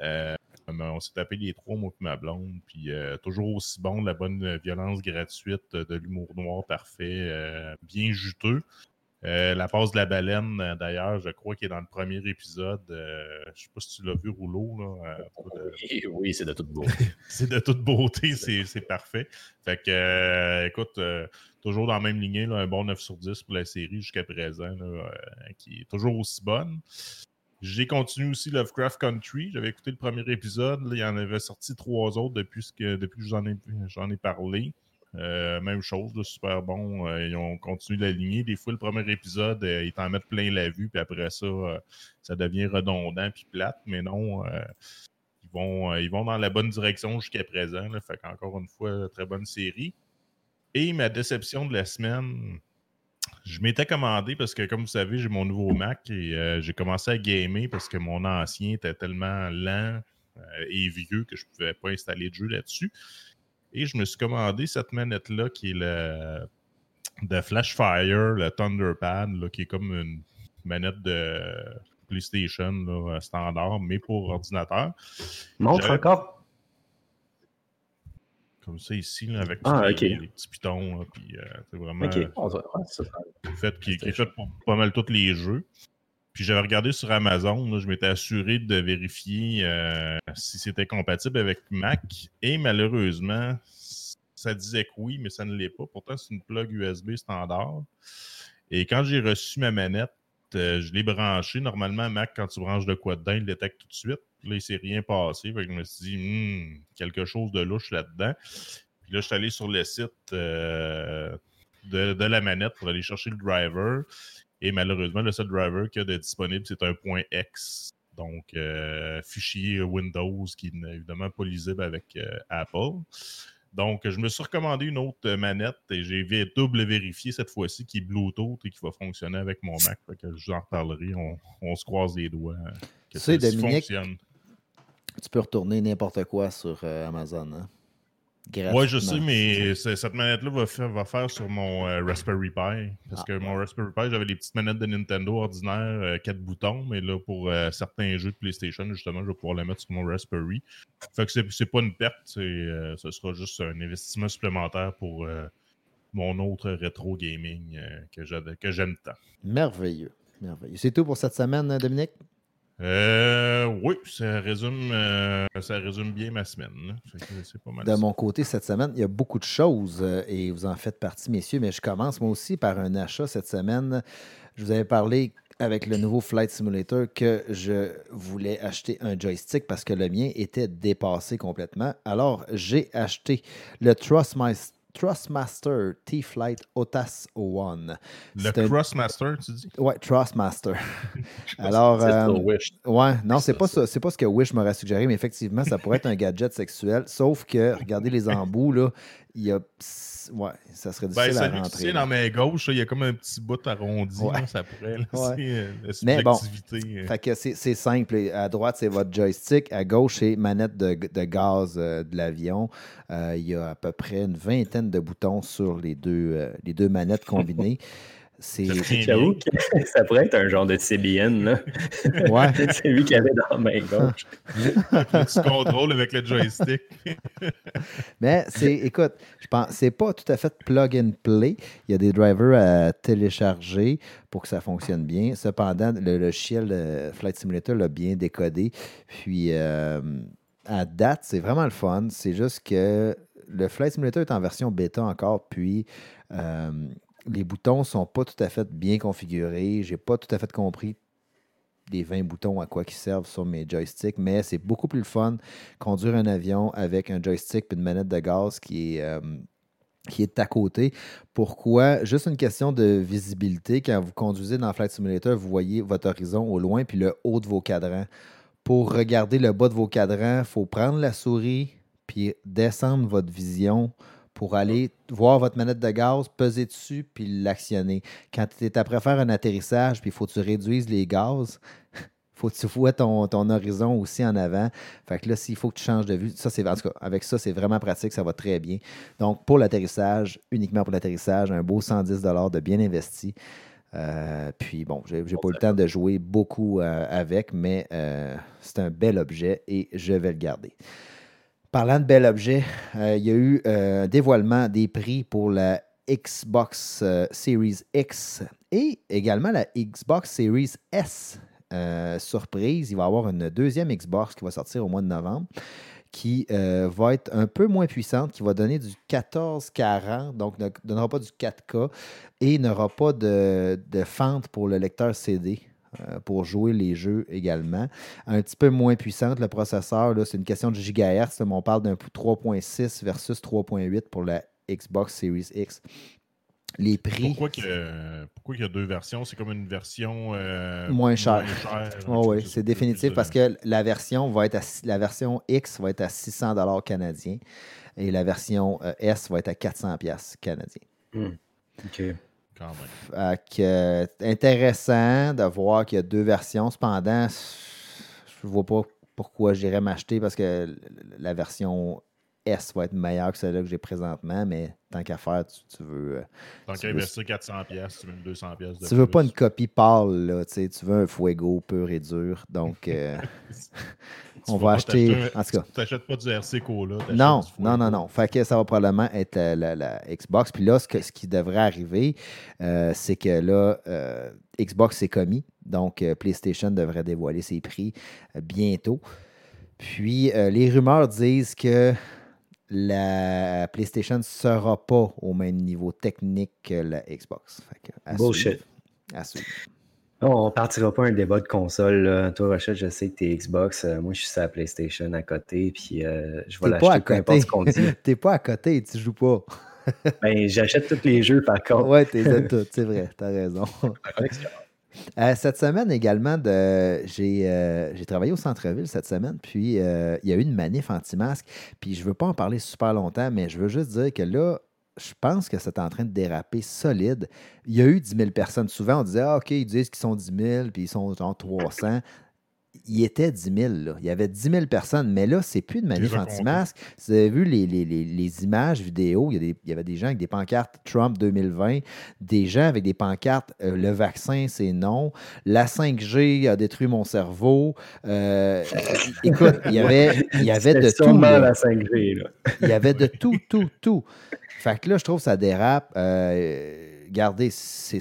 Euh, on s'est tapé les trois, moi et ma blonde. Puis toujours aussi bon, de la bonne violence gratuite, de l'humour noir parfait, bien juteux. Euh, la passe de la baleine, euh, d'ailleurs, je crois qu'il est dans le premier épisode. Euh, je sais pas si tu l'as vu, Rouleau. Là, euh, Oui, oui, c'est de toute beauté. <laughs> c'est de toute beauté, c'est parfait. Fait que, écoute, toujours dans la même lignée, là, un bon 9 sur 10 pour la série jusqu'à présent, là, qui est toujours aussi bonne. J'ai continué aussi Lovecraft Country. J'avais écouté le premier épisode. il y en avait sorti trois autres depuis, ce que, depuis que j'en ai, j'en ai parlé. Euh, même chose, super bon. Euh, ils ont continué la lignée. Des fois, le premier épisode, euh, ils t'en mettent plein la vue, puis après ça, ça devient redondant puis plate. Mais non, ils, vont, ils vont dans la bonne direction jusqu'à présent. Là, fait une fois, très bonne série. Et ma déception de la semaine, je m'étais commandé parce que, comme vous savez, j'ai mon nouveau Mac et j'ai commencé à gamer parce que mon ancien était tellement lent et vieux que je ne pouvais pas installer de jeu là-dessus. Et je me suis commandé cette manette-là qui est le de Flashfire, le Thunderpad, là, qui est comme une manette de PlayStation là, standard, mais pour ordinateur. Montre encore. Comme ça ici, là, avec Ah, les, petits pitons. puis, euh, c'est vraiment ouais, ça. fait, qui, qui est fait pour pas mal tous les jeux. Puis j'avais regardé sur Amazon, je m'étais assuré de vérifier euh, si c'était compatible avec Mac. Et malheureusement, ça disait que oui, mais ça ne l'est pas. Pourtant, c'est une plug USB standard. Et quand j'ai reçu ma manette, euh, je l'ai branché. Normalement, Mac, quand tu branches de quoi dedans, il détecte tout de suite. Là, il ne s'est rien passé. Je me suis dit, Hmm, quelque chose de louche là-dedans. Puis là, je suis allé sur le site euh, de la manette pour aller chercher le driver. Et malheureusement, le seul driver qu'il y a de disponible, c'est un point X. Donc, euh, fichier Windows qui n'est évidemment pas lisible avec euh, Apple. Donc, je me suis recommandé une autre manette et j'ai double vérifié cette fois-ci qui est Bluetooth et qui va fonctionner avec mon Mac. Fait que je vous en reparlerai. On, on se croise les doigts. euh, Que Tu sais, celle-ci Dominique, fonctionne. Tu peux retourner n'importe quoi sur euh, Amazon. Hein? Oui, je sais, mais cette manette-là va faire, va faire sur mon euh, Raspberry Pi. Parce Ah. que mon Raspberry Pi, j'avais les petites manettes de Nintendo ordinaires, euh, quatre boutons, mais là, pour euh, certains jeux de PlayStation, justement, je vais pouvoir la mettre sur mon Raspberry. Fait que c'est pas une perte, euh, ce sera juste un investissement supplémentaire pour mon autre rétro gaming que j'aime tant. Merveilleux. Merveilleux. C'est tout pour cette semaine, Dominique? Euh, oui, ça résume, euh, ça résume bien ma semaine. pas mal De ça. mon côté, cette semaine, il y a beaucoup de choses euh, et vous en faites partie, messieurs, mais je commence moi aussi par un achat cette semaine. Je vous avais parlé avec le nouveau Flight Simulator que je voulais acheter un joystick parce que le mien était dépassé complètement. Alors, j'ai acheté le Trustmaster, Trustmaster T-Flight OTAS 01. Le Crossmaster, tu dis? Ouais, Trustmaster. <laughs> <laughs> Alors, C'est euh, Wish. Ouais, non, c'est pas ça. ça. C'est pas ce que Wish m'aurait suggéré, mais effectivement, ça pourrait être un <laughs> gadget sexuel. Sauf que, regardez les embouts, là, il y a. Ouais, ça serait Ben, difficile à celui qui rentrer. là. dans ma gauche, il y a comme un petit bout arrondi, Ouais. ça pourrait. Là, <laughs> Ouais. c'est, euh, la Mais bon, euh. Fait que c'est simple. À droite, c'est votre joystick. À gauche, c'est manette de, de gaz euh, de l'avion. Euh, il y a à peu près une vingtaine de boutons sur les deux, les deux manettes combinées. <laughs> C'est. J'avoue que <laughs> ça pourrait être un genre de CBN, là. Ouais. <laughs> C'est lui qui avait dans la main gauche. <laughs> tu contrôles avec le joystick. Mais c'est, écoute, je pense, c'est pas tout à fait plug and play. Il y a des drivers à télécharger pour que ça fonctionne bien. Cependant, le logiciel euh, Flight Simulator l'a bien décodé. Puis, euh, à date, c'est vraiment le fun. C'est juste que le Flight Simulator est en version bêta encore. Puis, euh, les boutons sont pas tout à fait bien configurés. J'ai pas tout à fait compris les 20 boutons à quoi qu'ils servent sur mes joysticks, mais c'est beaucoup plus fun conduire un avion avec un joystick et une manette de gaz qui est, euh, qui à côté. Pourquoi? Juste une question de visibilité. Quand vous conduisez dans Flight Simulator, vous voyez votre horizon au loin puis le haut de vos cadrans. Pour regarder le bas de vos cadrans, il faut prendre la souris puis descendre votre vision pour aller voir votre manette de gaz, peser dessus, puis l'actionner. Quand tu es après faire un atterrissage, puis il faut que tu réduises les gaz, <laughs> faut que tu vois ton, horizon aussi en avant. Fait que là, s'il faut que tu changes de vue, ça, c'est, avec ça, c'est vraiment pratique, ça va très bien. Donc, pour l'atterrissage, uniquement pour l'atterrissage, un beau 110 de bien investi. Euh, puis bon, j'ai, j'ai pas eu le temps de jouer beaucoup euh, avec, mais euh, c'est un bel objet et je vais le garder. Parlant de bel objet, euh, il y a eu euh, dévoilement des prix pour la Xbox euh, Series X et également la Xbox Series S. Euh, surprise, il va y avoir une deuxième Xbox qui va sortir au mois de novembre qui va être un peu moins puissante, qui va donner du 1440, donc ne donnera pas du 4K et n'aura pas de, de fente pour le lecteur CD pour jouer les jeux également. Un petit peu moins puissante, le processeur, là, c'est une question de gigahertz, là, mais on parle d'un 3.6 versus 3.8 pour la Xbox Series X. Les prix. Pourquoi qu'il y, a- pourquoi qu'il y a deux versions? C'est comme une version euh, Moins chère. chère, Oh oui, c'est définitif plus, parce euh, que la version va être à, la version X va être à 600 dollars canadiens et la version euh, S va être à 400 pièces canadiens. OK. Quand même. Fait que, euh, intéressant de voir qu'il y a deux versions. Cependant, je ne vois pas pourquoi j'irais m'acheter parce que la version S va être meilleur que celle-là que j'ai présentement, mais tant qu'à faire, tu, tu veux. euh, Tant qu'à veux- investir 400$, piastres, tu mets 200$ de tu veux pas plus. une copie pâle, là, tu veux un Fuego pur et dur. Donc, euh, <laughs> on va acheter. En tout cas. Tu n'achètes pas du RC Cola. Non, du non, non, non. Fait que ça va probablement être la, la- la Xbox. Puis là, ce, que- ce qui devrait arriver, euh, c'est que là, euh, Xbox s'est commis. Donc, euh, PlayStation devrait dévoiler ses prix euh, bientôt. Puis, euh, les rumeurs disent que la PlayStation ne sera pas au même niveau technique que la Xbox. Fait que, à Bullshit. suivre. À suivre. On partira pas un débat de console. là. Toi, Rochette, je sais que t'es Xbox. euh, moi, je suis sur la PlayStation à côté. Puis euh, je vais T'es pas à l'acheter peu côté. importe ce qu'on dit. <laughs> T'es pas à côté, tu joues pas. <laughs> Ben, j'achète tous les jeux, par contre. Ouais, t'es de tout, c'est vrai, t'as raison. <laughs> Euh, cette semaine également, de, j'ai, euh, j'ai travaillé au centre-ville cette semaine, puis euh, il y a eu une manif anti-masque. Puis je ne veux pas en parler super longtemps, mais je veux juste dire que là, je pense que c'est en train de déraper solide. Il y a eu 10 000 personnes. Souvent, on disait, ah, OK, ils disent qu'ils sont 10 000, puis ils sont genre 300. Il était 10 000, là. Il y avait 10 000 personnes, mais là, c'est plus de manif anti-masque. Vous avez vu les, les- les- les images vidéo, il y, a des- il y avait des gens avec des pancartes Trump 2020, des gens avec des pancartes euh, le vaccin, c'est non, la 5G a détruit mon cerveau. Euh, écoute, il y avait, il y avait de tout. la 5G. Là. Il y avait de tout, tout, tout. Fait que là, je trouve que ça dérape. Euh, regardez, c'est.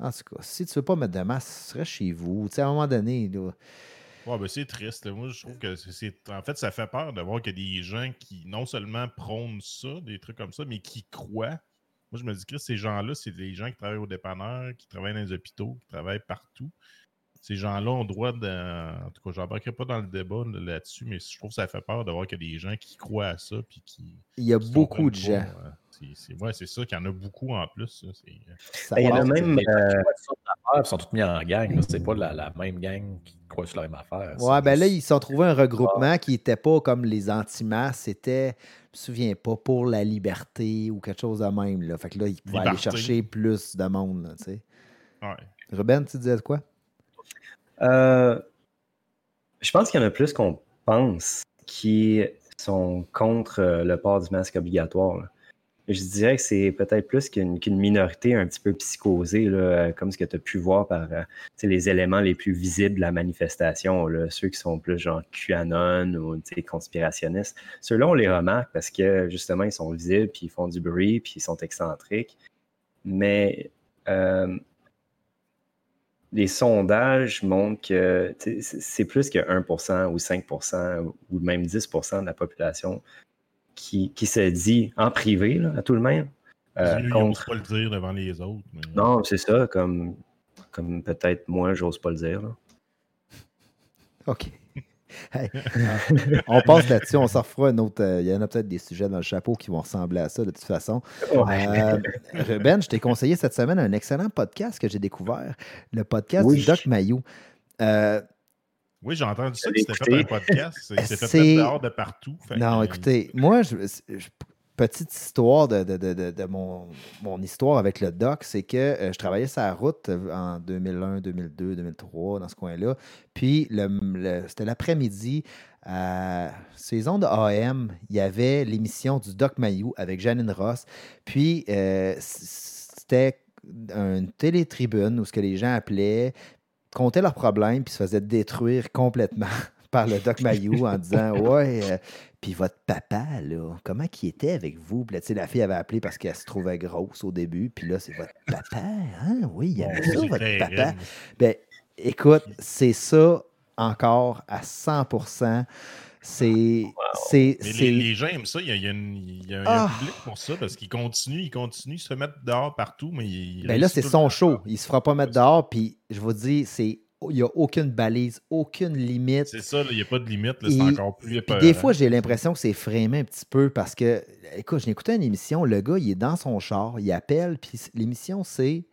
En tout cas, si tu veux pas mettre de masque, serait chez vous. Tu sais, à un moment donné, là, Ouais, ben c'est triste. Moi, je trouve que. En fait, ça fait peur de voir a des gens qui non seulement prônent ça, des trucs comme ça, mais qui croient. Moi, je me dis que ces gens-là, c'est des gens qui travaillent au dépanneur, qui travaillent dans les hôpitaux, qui travaillent partout. Ces gens-là ont droit de. En tout cas, je n'embarquerai pas dans le débat là-dessus, mais je trouve que ça fait peur de voir qu'il y a des gens qui croient à ça puis qui. il y a qui beaucoup de gens. euh, c'est- c'est- ouais, c'est ça, qu'il y en a beaucoup en plus. Ça Ben, il y en a même. Euh, ils sont tous mis en gang. C'est pas la, la même gang qui croit sur la même affaire. Ouais, ben là, ils se sont trouvés un regroupement qui n'était pas comme les anti-masques, c'était, je me souviens pas, pour la liberté ou quelque chose de même. Là. Fait que là, ils pouvaient aller chercher plus de monde. Là, tu sais. Ouais. Ruben, tu disais quoi? Euh, je pense qu'il y en a plus qu'on pense qui sont contre euh, le port du masque obligatoire. Je dirais que c'est peut-être plus qu'une minorité un petit peu psychosée, là, euh, comme ce que tu as pu voir par les éléments les plus visibles de la manifestation, ceux qui sont plus genre QAnon ou conspirationnistes. Ceux-là, on les remarque parce que justement, ils sont visibles, puis ils font du bruit, puis ils sont excentriques. Mais les sondages montrent que c'est plus que 1% ou 5% ou même 10% de la population qui, qui se dit en privé, là, à tout le même, euh, Ils n'osent contre. pas le dire devant les autres. mais- Non, c'est ça, comme, comme peut-être moi, j'ose pas le dire. là. OK. Hey, <laughs> on passe là-dessus, on s'en refera un autre. euh, Il y en a peut-être des sujets dans le chapeau qui vont ressembler à ça de toute façon. Euh, Ruben, je t'ai conseillé cette semaine un excellent podcast que j'ai découvert, le podcast Oui. du Doc Mayou. Euh, Oui, j'ai entendu ça, que c'était fait un podcast. C'est fait dehors de partout. Non, que- écoutez, moi, je, je- petite histoire de, de- de- de- mon, mon histoire avec le doc, c'est que euh, je travaillais sur la route euh, en 2001, 2002, 2003, dans ce coin-là. Puis, le- le- c'était l'après-midi, à saison de AM, il y avait l'émission du Doc Mayou avec Janine Ross. Puis, euh, c'était une télétribune où ce que les gens appelaient, comptaient leurs problèmes, puis se faisaient détruire complètement <laughs> par le Doc Mayou en disant <laughs> Ouais, euh, puis votre papa, là, comment il était avec vous? Puis là, tu sais, la fille avait appelé parce qu'elle se trouvait grosse au début, puis là, c'est votre papa, hein? Oui, il aimait ça, C'est votre papa. Ben, écoute, c'est ça encore à 100 C'est. c'est- les, les gens aiment ça. Il y a, il y a une- il y a un Ah. public pour ça parce qu'ils continuent, ils continuent, ils se mettent dehors partout. Mais ils Ben là, c'est son show. Il se fera pas mettre dehors, puis je vous dis, c'est. Il n'y a aucune balise, aucune limite. C'est ça, il n'y a pas de limite. là, C'est encore plus épeurant. des fois, j'ai l'impression que c'est frémé un petit peu parce que, écoute, j'ai écouté une émission, le gars, il est dans son char, il appelle, puis l'émission, c'est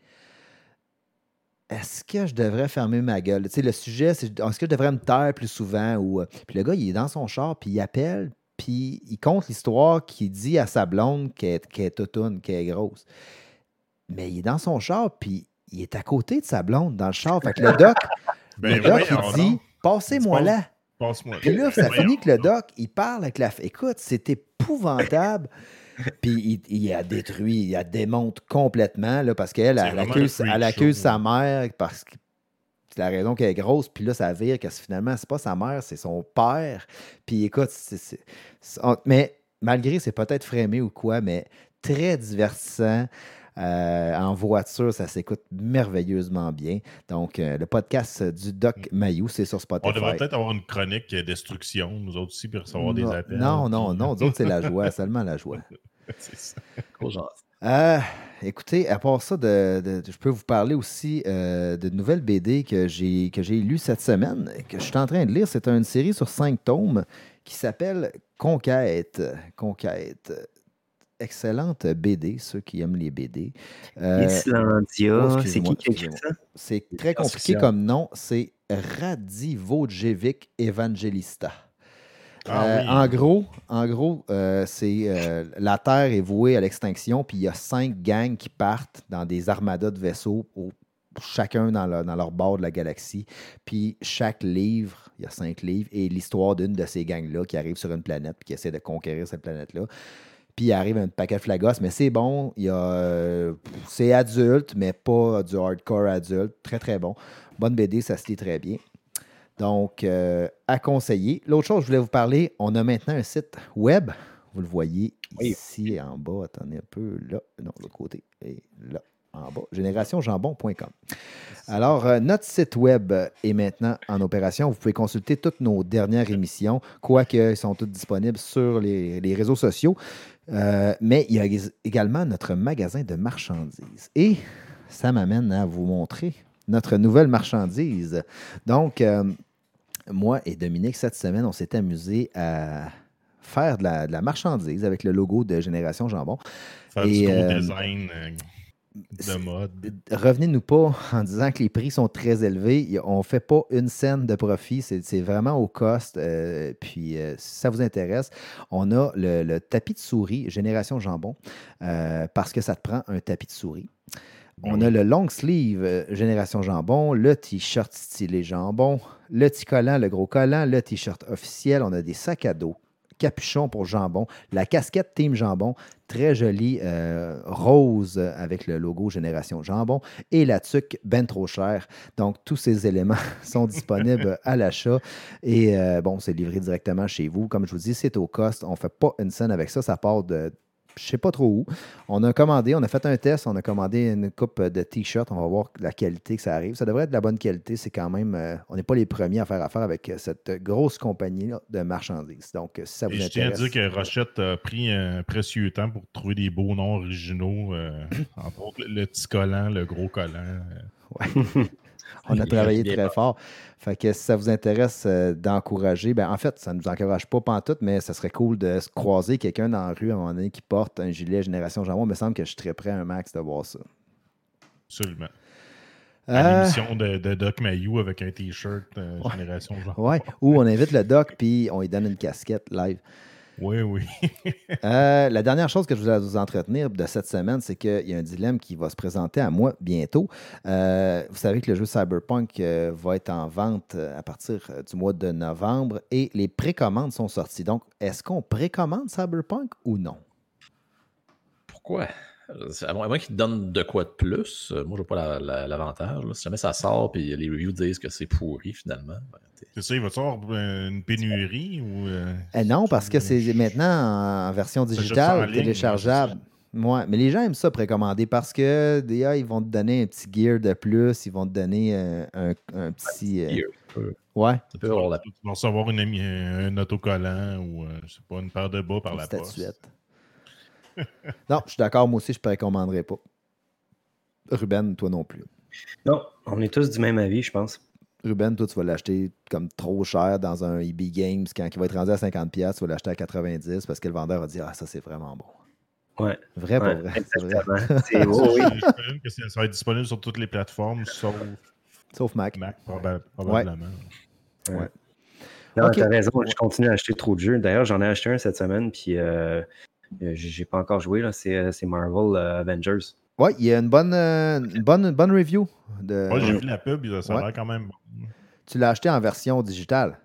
est-ce que je devrais fermer ma gueule? Tu sais, le sujet, c'est est-ce que je devrais me taire plus souvent? Ou, euh, puis le gars, il est dans son char, puis il appelle, puis il compte l'histoire qu'il dit à sa blonde qu'elle est, toutoune, qu'elle est grosse. Mais il est dans son char, puis il est à côté de sa blonde dans le <laughs> char. Fait que le doc, Ben le doc, voyons il dit. Passez-moi là. Passe-moi. Puis là, ça Voyons. finit que le doc, il parle avec la. Écoute, c'est épouvantable. <laughs> Puis il, il a détruit, il a démonte complètement, là, parce qu'elle, elle accuse, elle sa mère parce que c'est la raison qu'elle est grosse. Puis là, ça vire que finalement, c'est pas sa mère, c'est son père. Puis écoute, c'est- c'est- c'est- on- mais malgré, c'est peut-être frémé ou quoi, mais très divertissant. Euh, en voiture, ça s'écoute merveilleusement bien. Donc, euh, le podcast du Doc Mayou, c'est sur Spotify. On devrait peut-être avoir une chronique euh, destruction, nous autres aussi, puis recevoir des appels. non, non, non, nous autres, c'est la joie, <laughs> seulement la joie. <laughs> C'est ça. Gros. Euh, écoutez, à part ça, de, de- je peux vous parler aussi euh, de nouvelles BD que j'ai que j'ai lues cette semaine, que je suis en train de lire. C'est une série sur cinq tomes qui s'appelle Conquête. Conquête. Excellente BD, ceux qui aiment les BD. Euh, oh, Islandia, c'est excusez-moi, qui qui a écrit excusez-moi. ça? c'est très compliqué comme nom. C'est Radivojevic Evangelista. Ah Euh, oui. En gros, en gros euh, c'est euh, la Terre est vouée à l'extinction, puis il y a cinq gangs qui partent dans des armadas de vaisseaux, au- chacun dans, leur- dans leur bord de la galaxie. Puis chaque livre, il y a cinq livres, et l'histoire d'une de ces gangs-là qui arrive sur une planète puis qui essaie de conquérir cette planète-là. Puis il arrive un paquet de flagos, mais c'est bon. Il y a, euh, c'est adulte, mais pas du hardcore adulte. Très, très bon. Bonne BD, ça se lit très bien. Donc, euh, à conseiller. L'autre chose, je voulais vous parler, on a maintenant un site web. Vous le voyez Oui. ici en bas. Attendez un peu. Là, non, l'autre côté. Et là, en bas. générationjambon.com. Alors, euh, notre site web est maintenant en opération. Vous pouvez consulter toutes nos dernières émissions, quoique elles sont toutes disponibles sur les, les réseaux sociaux. Euh, mais il y a ég- également notre magasin de marchandises. Et ça m'amène à vous montrer notre nouvelle marchandise. Donc, euh, moi et Dominique, cette semaine, on s'est amusé à faire de la, de la marchandise avec le logo de Génération Jambon. Faire Et, du gros design de mode. Revenez-nous pas <laughs> en disant que les prix sont très élevés. On ne fait pas une scène de profit. C'est vraiment au cost. Euh, puis, euh, si ça vous intéresse, on a le, le tapis de souris Génération Jambon euh, parce que ça te prend un tapis de souris. Ben On oui. a le long sleeve Génération Jambon, le t-shirt stylé Jambon, le petit collant, le gros collant, le t-shirt officiel. On a des sacs à dos, capuchon pour Jambon, la casquette Team Jambon, très jolie euh, rose avec le logo Génération Jambon et la tuque ben trop chère. Donc, tous ces éléments <laughs> sont disponibles à l'achat et euh, bon, c'est livré directement chez vous. Comme je vous dis, c'est au cost. On ne fait pas une scène avec ça. Ça part de je sais pas trop où. On a commandé, on a fait un test, on a commandé une coupe de t-shirts. On va voir la qualité que ça arrive. Ça devrait être de la bonne qualité. C'est quand même, euh, on n'est pas les premiers à faire affaire avec euh, cette grosse compagnie de marchandises. Donc, euh, si ça vous Et je tiens à intéresse. dire que Rochette a pris un précieux temps pour trouver des beaux noms originaux. euh, <laughs> entre autres, le, le petit collant, le gros collant. euh. On a Il travaillé très fort. Fait que si ça vous intéresse euh, d'encourager, ben en fait, ça ne nous encourage pas pantoute, mais ça serait cool de se croiser quelqu'un dans la rue à un moment donné qui porte un gilet Génération Jambon. Il me semble que je suis très prêt un max de voir ça. Absolument. À Euh, l'émission de, de Doc Mayou avec un t-shirt euh. Génération Genre. ouais, ou on invite le doc puis on lui donne une casquette live. Oui, oui. <laughs> Euh, la dernière chose que je voulais vous entretenir de cette semaine, c'est qu'il y a un dilemme qui va se présenter à moi bientôt. Euh, vous savez que le jeu Cyberpunk euh, va être en vente à partir du mois de novembre et les précommandes sont sorties. Donc, est-ce qu'on précommande Cyberpunk ou non? Pourquoi? C'est- À moins, qu'ils te donnent de quoi de plus, moi, je vois pas la- la- l'avantage. si jamais ça sort et les reviews disent que c'est pourri, finalement, ben, C'est ça, il va y avoir euh, une pénurie ou. euh, Eh non, parce que c'est maintenant en version digitale, ligne, téléchargeable. Ouais, mais les gens aiment ça précommander parce que déjà, ils vont te donner un petit gear de plus, ils vont te donner euh, un, un petit. euh, ouais, Tu vas recevoir une, ami- un autocollant ou euh, je sais pas, une paire de bas par une la poste. statuette. <laughs> non, je suis d'accord, moi aussi, je ne précommanderais pas. Ruben, toi non plus. Non, on est tous du même avis, je pense. Ruben, toi, tu vas l'acheter comme trop cher dans un EB Games. Quand il va être rendu à 50$, tu vas l'acheter à 90$ parce que le vendeur va dire Ah, ça, c'est vraiment bon. Ouais. Vrai, ouais, vrai. C'est vrai. exactement. <laughs> C'est- oui. J'imagine que ça va être disponible sur toutes les plateformes, sauf Sauf Mac. Mac, proba- probablement. Ouais. Non, Ok. t'as raison, je continue à acheter trop de jeux. D'ailleurs, j'en ai acheté un cette semaine, puis euh, j'ai pas encore joué. là. C'est euh, c'est Marvel euh, Avengers. Ouais, il y a une bonne, euh, une bonne, une bonne review. De... Moi, j'ai vu la pub, ça a Ouais. l'air quand même bon. Tu l'as acheté en version digitale.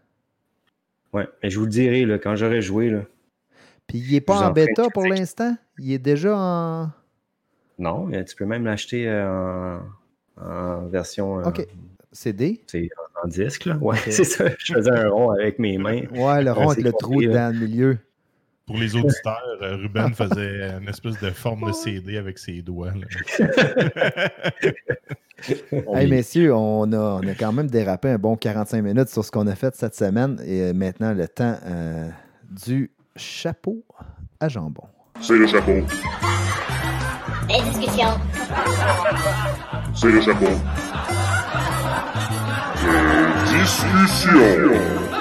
Ouais, mais je vous le dirai là, quand j'aurai joué. Là. Puis il n'est pas en bêta pour l'instant? Il est déjà en. Non, mais tu peux même l'acheter euh, en, en version euh, OK. CD. c'est en, en disque. Là. Ouais, <laughs> c'est ça. Je faisais un rond avec mes mains. Ouais, le rond avec le compris, trou là. dans le milieu. Pour les auditeurs, euh, Ruben faisait une espèce de forme de CD avec ses doigts. <laughs> Hey, messieurs, on a, on a quand même dérapé un bon 45 minutes sur ce qu'on a fait cette semaine. Et euh, maintenant, le temps euh, du chapeau à jambon. C'est le chapeau. Les discussions. C'est le chapeau. Les discussions.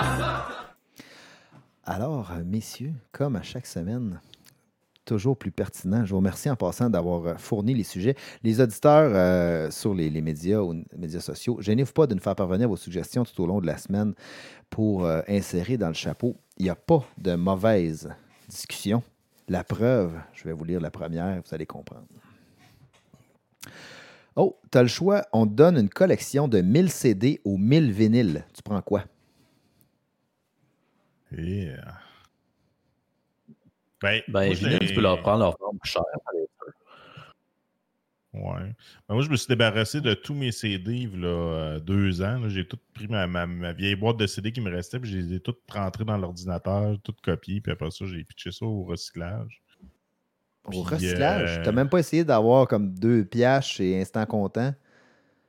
Alors, messieurs, comme à chaque semaine, toujours plus pertinent, je vous remercie en passant d'avoir euh, fourni les sujets. Les auditeurs euh, sur les, les médias ou les médias sociaux, gênez-vous pas de nous faire parvenir vos suggestions tout au long de la semaine pour euh, insérer dans le chapeau. Il n'y a pas de mauvaise discussion. La preuve, je vais vous lire la première, vous allez comprendre. Oh, tu as le choix. On te donne une collection de 1000 CD ou 1000 vinyles. Tu prends quoi? Yeah. Ben, Ben, moi, tu peux leur prendre leur forme cher. Ouais. Ben, moi, je me suis débarrassé de tous mes CD là, euh, deux ans. J'ai tout pris ma, ma- ma vieille boîte de CD qui me restait, puis je les ai toutes rentrées dans l'ordinateur, toutes copiées, puis après ça, j'ai pitché ça au recyclage. Au Puis, recyclage, euh, t'as même pas essayé d'avoir comme deux piastres chez Instant Content?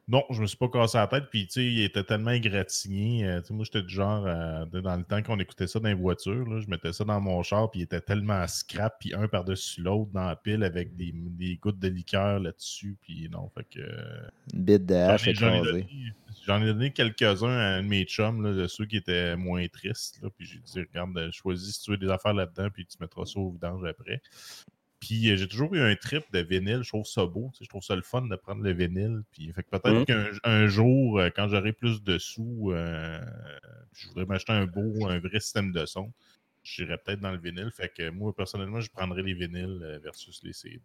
Non, je me suis pas cassé la tête, puis tu sais, il était tellement égratigné. euh, moi, j'étais du genre, euh, dans le temps qu'on écoutait ça dans les voitures, là, je mettais ça dans mon char, puis il était tellement scrap, puis un par-dessus l'autre dans la pile avec des, des gouttes de liqueur là-dessus, puis non, fait que. euh, Une bite de J'en hache ai, j'en ai écrasée. donné, j'en ai donné quelques-uns à un de mes chums, là, de ceux qui étaient moins tristes. Là, puis j'ai dit, regarde, choisis si tu veux des affaires là-dedans, puis tu mettras ça au vidange après. Puis euh, j'ai toujours eu un trip de vinyle, je trouve ça beau, je trouve ça le fun de prendre le vinyle. Puis fait peut-être Mhm. qu'un un jour, euh, quand j'aurai plus de sous, euh, je voudrais m'acheter un beau, un vrai système de son. J'irais peut-être dans le vinyle. Fait que moi, personnellement, je prendrais les vinyles versus les CD.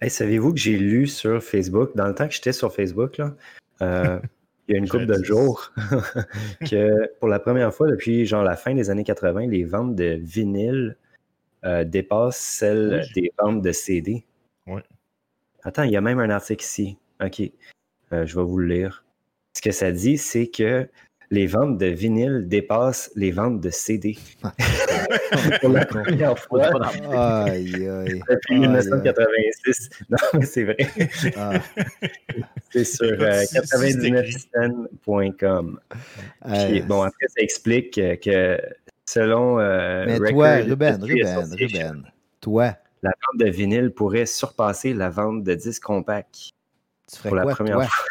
Hey, Savez-vous que j'ai lu sur Facebook, dans le temps que j'étais sur Facebook, là, euh, <laughs> il y a une couple de jours, <laughs> que pour la première fois depuis genre la fin des années 80, les ventes de vinyle euh, Oui, j'ai- des ventes de CD. Ouais. Attends, il y a même un article ici. OK. Euh, je vais vous le lire. Ce que ça dit, c'est que les ventes de vinyle dépassent les ventes de CD. <laughs> pour la première fois Aïe, aïe. depuis Aïe, 1986. Non, mais c'est vrai. Ah, <laughs> C'est sur euh, si- si c'est 99cent.com. euh, Puis, bon, après, ça explique que selon euh, mais Record toi, Ruben, Ruben, Ruben, toi, la vente de vinyle pourrait surpasser la vente de disques compacts. tu ferais Pour la quoi, première toi? fois.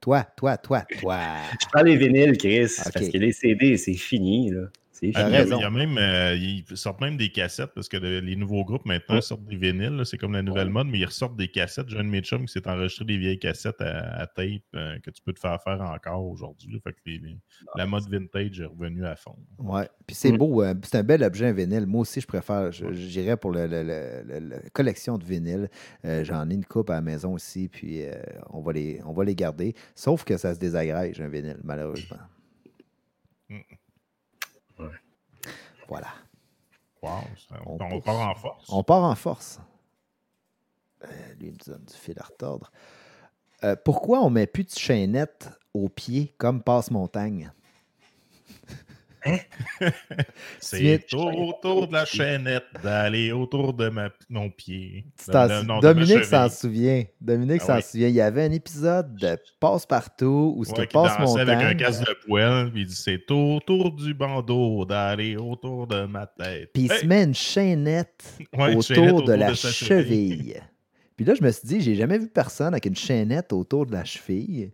Toi, toi, toi, toi. <laughs> Je prends les vinyles, Chris, parce que les CD, c'est fini. Là. Ah. Il y a même, euh, ils sortent même des cassettes parce que le- les nouveaux groupes maintenant Ouais. sortent des vinyles. C'est comme la nouvelle mode, mais ils ressortent des cassettes. J'ai un de mes chums qui s'est enregistré des vieilles cassettes à, à tape euh, que tu peux te faire faire encore aujourd'hui. là. Fait que les- les- la mode vintage est revenue à fond. Ouais. Puis c'est Mm. beau, euh, c'est un bel objet, un vinyle. Moi aussi, je préfère, je- j'irais pour le- le- la collection de vinyles. Euh, J'en ai une coupe à la maison aussi, puis euh, on, va les, on va les garder. Sauf que ça se désagrège, un vinyle, malheureusement. Mm. Voilà. Wow, ça- On part en force. On part en force. Euh, lui, il nous donne du fil à retordre. Euh, pourquoi on met plus de chaînette au pied comme passe-montagne? <laughs> C'est tu- autour de la chaînette d'aller autour de ma, mon pied. Non, Dominique s'en cheville. souvient. Dominique Ah s'en oui. souvient. Il y avait un épisode de Passe-Partout où ce Ouais, que dansait Passe-Montagne. avec un casque de poêle, puis il dit c'est autour du bandeau d'aller autour de ma tête. Puis il se met une chaînette Ouais, une autour de la de sa cheville. Puis là, je me suis dit, j'ai jamais vu personne avec une chaînette autour de la cheville.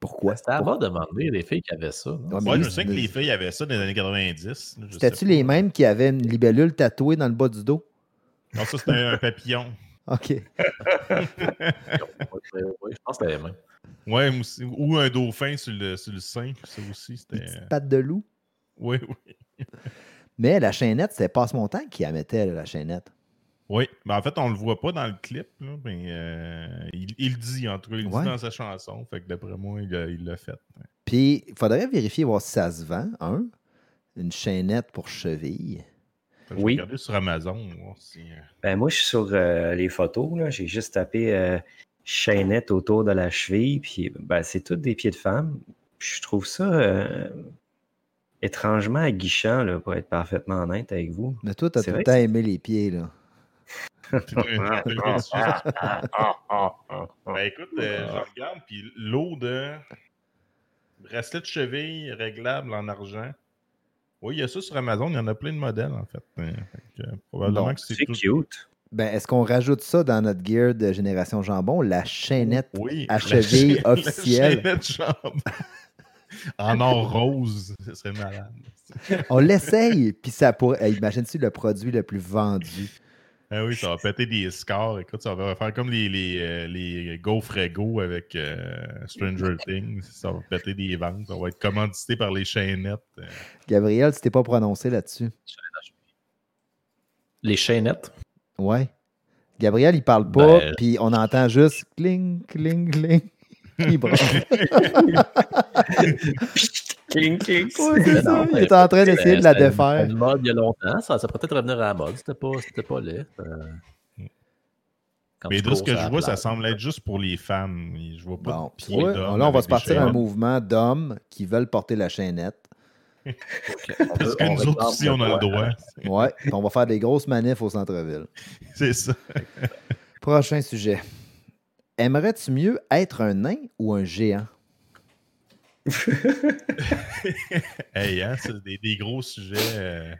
Pourquoi? C'était à bas demander les filles qui avaient ça. Ouais, lui, je sais que c'est- les filles avaient ça dans les années 90. là, je C'était-tu les pas. mêmes qui avaient une libellule tatouée dans le bas du dos? Non, ça c'était un papillon. <laughs> OK. <laughs> Oui, je pense que c'était les mêmes. Ouais, moi aussi. ou un dauphin sur le, sur le sein. Ça aussi, Des c'était. petites pattes de loup? Oui, oui. <laughs> Mais la chaînette, c'était Passe-Montagne qui la mettait, la chaînette. Oui, mais en fait, on le voit pas dans le clip, là, mais euh, il, il le dit, en tout cas, il le Ouais. dit dans sa chanson. Fait que d'après moi, il l'a fait. Puis, il faudrait vérifier voir si ça se vend, un. une chaînette pour cheville. Je vais Oui. regarder sur Amazon. voir si, euh, Ben, moi, je suis sur euh, les photos. là. J'ai juste tapé euh, chaînette autour de la cheville. Puis, ben, c'est tous des pieds de femme. Puis je trouve ça euh, étrangement aguichant, là, pour être parfaitement honnête avec vous. Mais toi, t'as tout le temps aimé les pieds, là. Ben écoute, euh, je regarde, puis l'eau de bracelet de cheville réglable en argent. Oui, il y a ça sur Amazon, il y en a plein de modèles en fait. Euh, fait que, probablement que c'est tout. cute. Ben, est-ce qu'on rajoute ça dans notre gear de Génération Jambon, la chaînette Oui, à la cheville chaîne- <laughs> la officielle? chaînette <laughs> en or rose, ce serait malade. On l'essaye, puis ça pourrait. Imagine-tu le produit le plus vendu? Ah oui, ça va péter des scores. Écoute, ça va faire comme les, les, euh, les Go Frego avec euh, Stranger <laughs> Things. Ça va péter des ventes. Ça va être commandité par les chaînettes. Euh, Gabriel, tu t'es pas prononcé là-dessus. Les chaînettes? Ouais. Gabriel, il parle pas, Ben, puis on entend juste cling, cling, cling. Il branche. Cling, <laughs> cling. Ouais, c'est Mais ça. non, Il mais est en train d'essayer de la défaire. une mode il y a longtemps. Ça, ça pourrait peut-être revenir à la mode. C'était pas, c'était pas laid. Euh, quand Mais de ce que je vois, ça semble être juste pour les femmes. Je vois pas Bon, de tu pieds vois, d'hommes là, on va se partir un mouvement d'hommes qui veulent porter la chaînette. <laughs> Parce veut- que nous autres aussi, on a le droit. Ouais, on va faire des grosses manifs au centre-ville. C'est ça. Prochain sujet. Aimerais-tu mieux être un nain ou un géant? <laughs> Hey, hein, c'est des, des gros sujets. euh,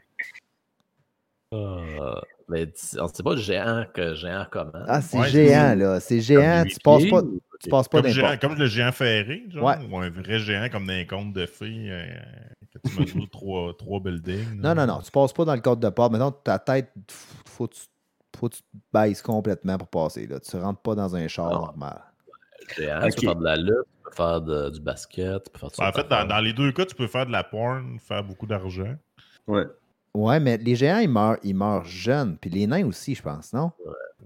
Euh, mais on sait pas géant que géant comment? Ah, c'est Ouais, géant, là. C'est géant. Tu passes pas, tu passes pas comme, géant- comme le géant ferré, genre, Ouais. ou un vrai géant comme dans les contes de fées, euh, que tu mesures trois, trois buildings. Non, non, non. Tu passes pas dans le cadre de porte. Maintenant, ta tête, faut que tu, faut que tu te baisses complètement pour passer. Là. Tu rentres pas dans un char Non. normal. Géant, Ok. tu peux faire de la lutte, tu peux faire de- du basket, tu peux faire tout Ben, ça. en fait, dans, dans les deux cas, tu peux faire de la porn, faire beaucoup d'argent. Ouais. Ouais, mais les géants, ils meurent, ils meurent jeunes. Puis les nains aussi, je pense, non?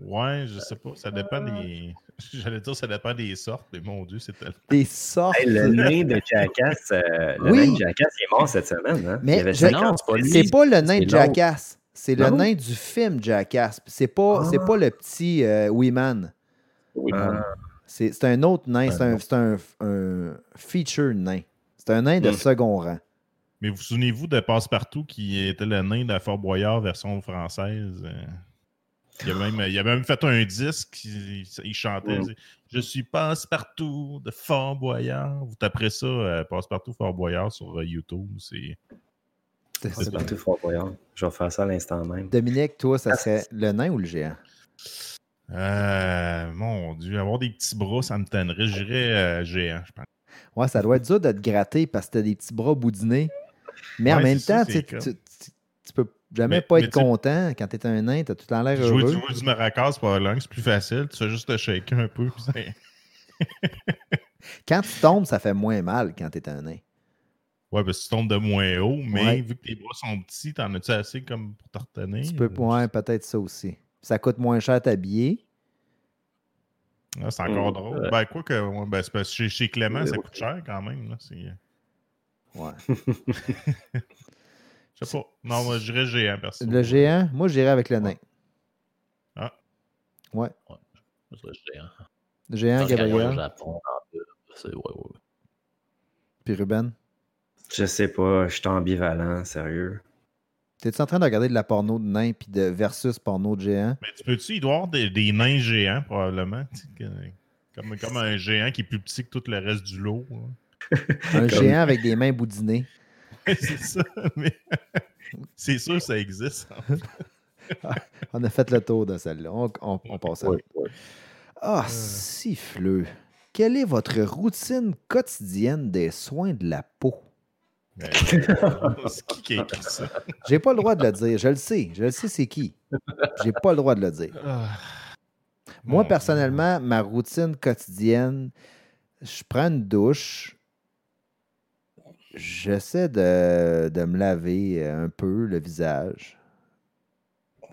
Ouais, je sais pas. Ça dépend des. <laughs> J'allais dire, ça dépend des sortes, mais mon Dieu, c'est tellement. Des sortes. Hey, le nain de Jackass, euh, le Oui. nain de Jackass il est mort cette semaine. Hein? Mais il avait je- 50 Non, c'est pas pas le nain de. Jackass. C'est le nain du film Jackass. C'est pas, c'est Ah. pas le petit euh, Weeman. Ah. C'est c'est un autre nain. C'est un, c'est un, un feature nain. C'est un nain de Hmm. second rang. Mais vous souvenez-vous de Passepartout qui était le nain de la Fort Boyard version française? euh, Il a même, il a même fait un disque, il, il chantait Mm. Je suis Passepartout de Fort Boyard. Vous taperez ça, euh, Passepartout Fort Boyard sur euh, YouTube. C'est C'est C'est partout fort voyant. Je vais faire ça à l'instant même. Dominique, toi, ça Ah, serait le nain ou le géant? Euh, mon Dieu, avoir des petits bras, ça me tannerait. Je dirais euh, géant, je pense. Ouais, ça doit être dur de te gratter parce que t'as des petits bras boudinés. Mais en même temps, tu, peux jamais Mais- pas mais être content quand t'es un nain, t'as tout temps l'air Jouer, heureux. jouer du maracas pour la langue, c'est plus facile. Tu fais juste te shaker un peu. <laughs> Quand tu tombes, ça fait moins mal quand t'es un nain. Ouais, parce que tu tombes de moins haut, mais Ouais. vu que tes bras sont petits, t'en as-tu assez comme pour te retenir? Tu peux, ouais, peut-être ça aussi. Ça coûte moins cher à t'habiller. Ah, c'est encore drôle. Ben, quoi que, ouais, ben, c'est parce que chez, chez Clément, ça coûte cher quand même. Là. C'est- Ouais. <laughs> Je sais pas. Non, moi, je dirais géant, perso. Le géant, moi, j'irais avec le nain. Ah. Ouais. Je dirais géant. Le géant, un Gabriel. Japon, c'est- ouais, ouais. Puis Ruben? Je sais pas, je suis ambivalent, sérieux. T'es-tu en train de regarder de la porno de nain puis de versus porno de géant? Mais tu peux-tu, il doit y avoir des, des nains géants, probablement? Comme, comme un géant qui est plus petit que tout le reste du lot. là. Un Comme- géant avec des mains boudinées. <laughs> c'est ça, mais <laughs> c'est sûr que ça existe. <laughs> On a fait le tour de celle-là. On, on- on passe à Ouais, ouais. Ah, siffleux. Quelle est votre routine quotidienne des soins de la peau? Mais, <laughs> c'est qui qui a écrit ça? J'ai pas le droit de le dire. Je le sais. Je le sais, c'est qui. J'ai pas le droit de le dire. Ah. Moi, personnellement, ma routine quotidienne, je prends une douche. J'essaie de, de me laver un peu le visage.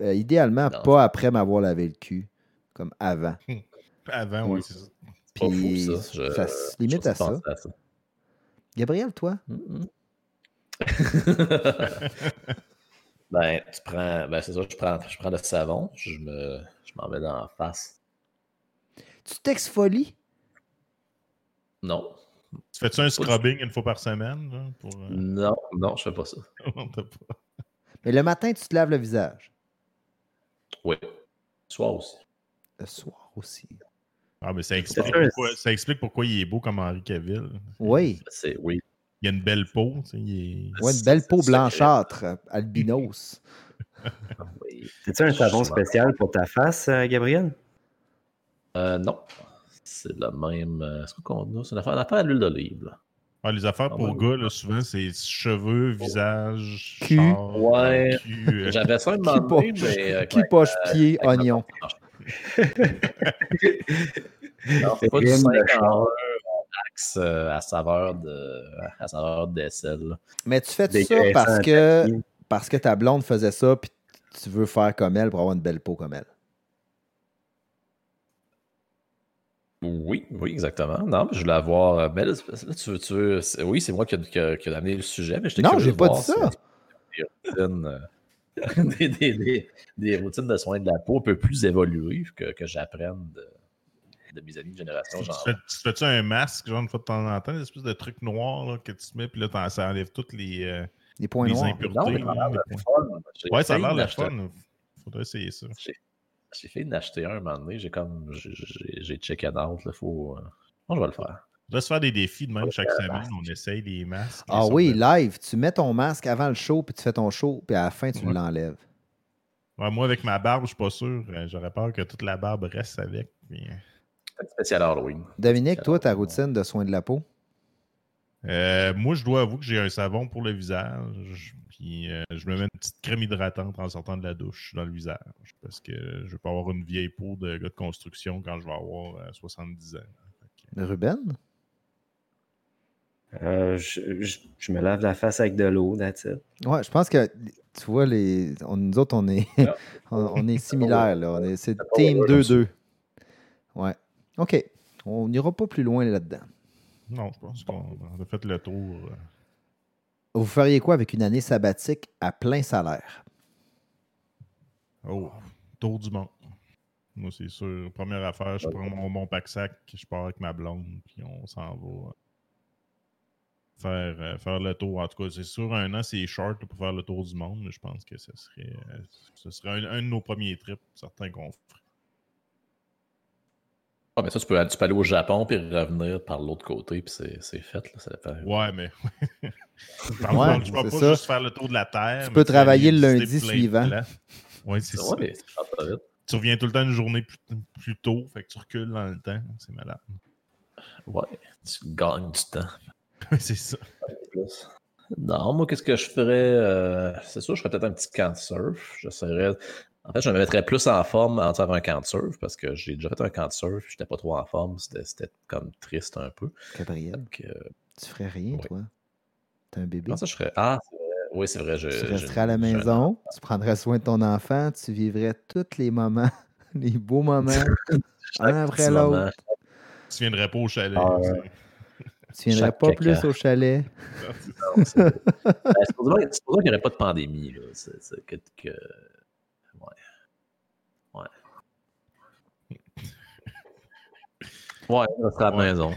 Euh, idéalement, Non. pas après m'avoir lavé le cul, comme avant. <laughs> Avant, oui, c'est ça. C'est pas fou, Puis ça. Je- ça se limite je à ça. Gabriel, toi? <laughs> ben, tu prends. Ben, c'est ça, je prends, je prends le savon, je me, je m'en mets dans la face. Tu t'exfolies? Non. Tu fais-tu un scrubbing une fois par semaine? là, pour, euh, Non, non, je fais pas ça. <laughs> Mais le matin, tu te laves le visage? Oui. Soir aussi. Le soir aussi. Ah, mais ça explique, pourquoi, ça explique pourquoi il est beau comme Henri Cavill. Oui. C'est, oui. Il a une belle peau. Il est... ouais, une belle peau blanchâtre, albinos. <laughs> C'est-tu un savon spécial pour ta face, euh, Gabriel? Euh, non. C'est la même. Euh, c'est quoi qu'on? C'est une affaire, à l'huile d'olive. Ah, les affaires ah, pour gars, souvent, c'est cheveux, visage, cul. Ouais. <laughs> J'avais ça demandé, mais. Euh, cul, poche, pied, oignon? <laughs> pas du euh, à saveur de à saveur. Mais tu fais ça parce que, parce que ta blonde faisait ça, puis tu veux faire comme elle pour avoir une belle peau comme elle? Oui, oui, exactement. Non, mais je voulais avoir. Euh, mais là, tu veux, tu veux, oui, c'est moi qui ai amené le sujet, mais je Non, j'ai pas dit ça. Euh, <laughs> des, routines, des, des, des routines, de soins de la peau un peu plus évoluées que, que j'apprenne de de mes amis de génération. Tu Genre, fais- tu fais-tu un masque, genre, une fois de temps en temps, une espèce de truc noir là, que tu mets, puis là, t'en- ça enlève toutes les, euh, Les points les noirs. impuretés. non, mais là, les fun. Ouais, ça a l'air l'acheter. fun. Faudrait essayer ça. J'ai failli d'acheter un un moment donné. J'ai comme. J'ai- checké out. Là, faut, euh, bon, je vais le faire. On doit se faire des défis de même chaque semaine. On essaye des masques. Ah oui, de- live. Tu mets ton masque avant le show, puis tu fais ton show, puis à la fin, tu Ouais. l'enlèves. Ouais, moi, avec ma barbe, je suis pas sûr. Euh, J'aurais peur que toute la barbe reste avec. puis, euh, Un spécial Halloween. Dominique, toi, ta routine de soins de la peau? Euh, moi, je dois avouer que j'ai un savon pour le visage. Puis euh, je me mets une petite crème hydratante en sortant de la douche dans le visage. Parce que je veux pas avoir une vieille peau de gars de construction quand je vais avoir euh, 70 ans. Fait que- Ruben? Euh, je, je- je me lave la face avec de l'eau, that's it. Ouais, je pense que, tu vois, les, on- nous autres, on est, <laughs> on, on est similaires. Là. On est, c'est Team ouais, comme 2-2. Ouais. OK. On n'ira pas plus loin là-dedans. Non, je pense qu'on a fait le tour. euh. Vous feriez quoi avec une année sabbatique à plein salaire? Oh, tour du monde. Moi, c'est sûr. Première affaire, je prends mon, mon pack-sac, je pars avec ma blonde, puis on s'en va euh, faire, euh, faire le tour. En tout cas, c'est sûr, un an, c'est short pour faire le tour du monde, mais je pense que ce serait, ce serait un, un de nos premiers trips, certains qu'on ferait. Ah, mais ça, tu peux, tu peux aller au Japon puis revenir par l'autre côté, puis c'est c'est fait. Là, ça. Ouais, mais. <laughs> Par Ouais, vais pas ça. juste faire le tour de la Terre. Tu peux travailler le lundi suivant. Ouais, c'est ça. Ouais, mais ça. Tu reviens tout le temps une journée plus, plus tôt, fait que tu recules dans le temps. C'est malade. Ouais, tu gagnes du temps. <laughs> c'est ça. Non, moi, qu'est-ce que je ferais? euh, c'est sûr, je ferais peut-être un petit camp de surf. J'essaierais. En fait, je me mettrais plus en forme en faire un camp de surf parce que j'ai déjà fait un camp de surf. J'étais pas trop en forme. C'était c'était comme triste un peu. Gabriel, Donc, euh, tu ferais rien, Oui. toi? T'as un bébé? comment ça, je ferais? Ah, c'est vrai. Oui, c'est vrai. Je, tu je- resterais à la je- maison, tu prendrais soin de ton enfant, tu vivrais tous les moments, <laughs> les beaux <laughs> moments, un après l'autre. Tu viendrais pas au chalet. Ah, ouais. Tu viendrais Chaque pas caca. plus au chalet. <laughs> Ben, c'est pour dire c'est pour dire qu'il n'y aurait pas de pandémie. Là. C'est, c'est que, que- Ouais. Ouais. Ouais, on serait à la maison.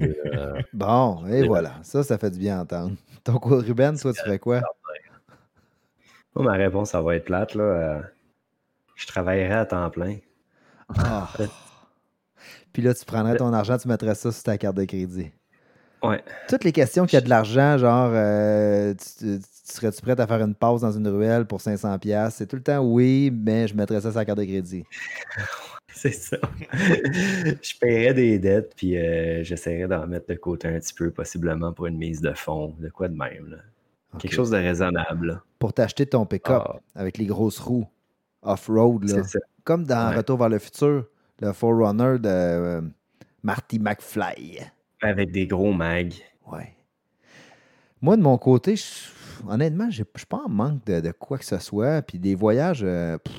Euh, <laughs> Bon, et voilà. Ça, ça fait du bien entendre. Ton coup, Ruben, toi, tu ferais quoi? Moi, ma réponse, ça va être plate. Là. Euh, je travaillerai à temps plein. Ah. Puis là, tu prendrais ton argent, tu mettrais ça sur ta carte de crédit. Ouais. Toutes les questions qui a de l'argent, genre, euh, tu, tu- serais-tu prête à faire une pause dans une ruelle pour 500$? piastres? C'est tout le temps oui, mais je mettrais ça sur la carte de crédit. <laughs> <laughs> C'est ça. je paierais des dettes, puis euh, j'essaierais d'en mettre de côté un petit peu, possiblement pour une mise de fonds, de quoi de même. là. Quelque chose de raisonnable. là. Pour t'acheter ton pick-up Ah. avec les grosses roues off-road, comme dans Ouais. Retour vers le futur, le Forerunner de euh, Marty McFly. Avec des gros mags. Ouais. Moi, de mon côté, je- honnêtement, je suis pas en manque de, de quoi que ce soit. Puis des voyages, euh, pff,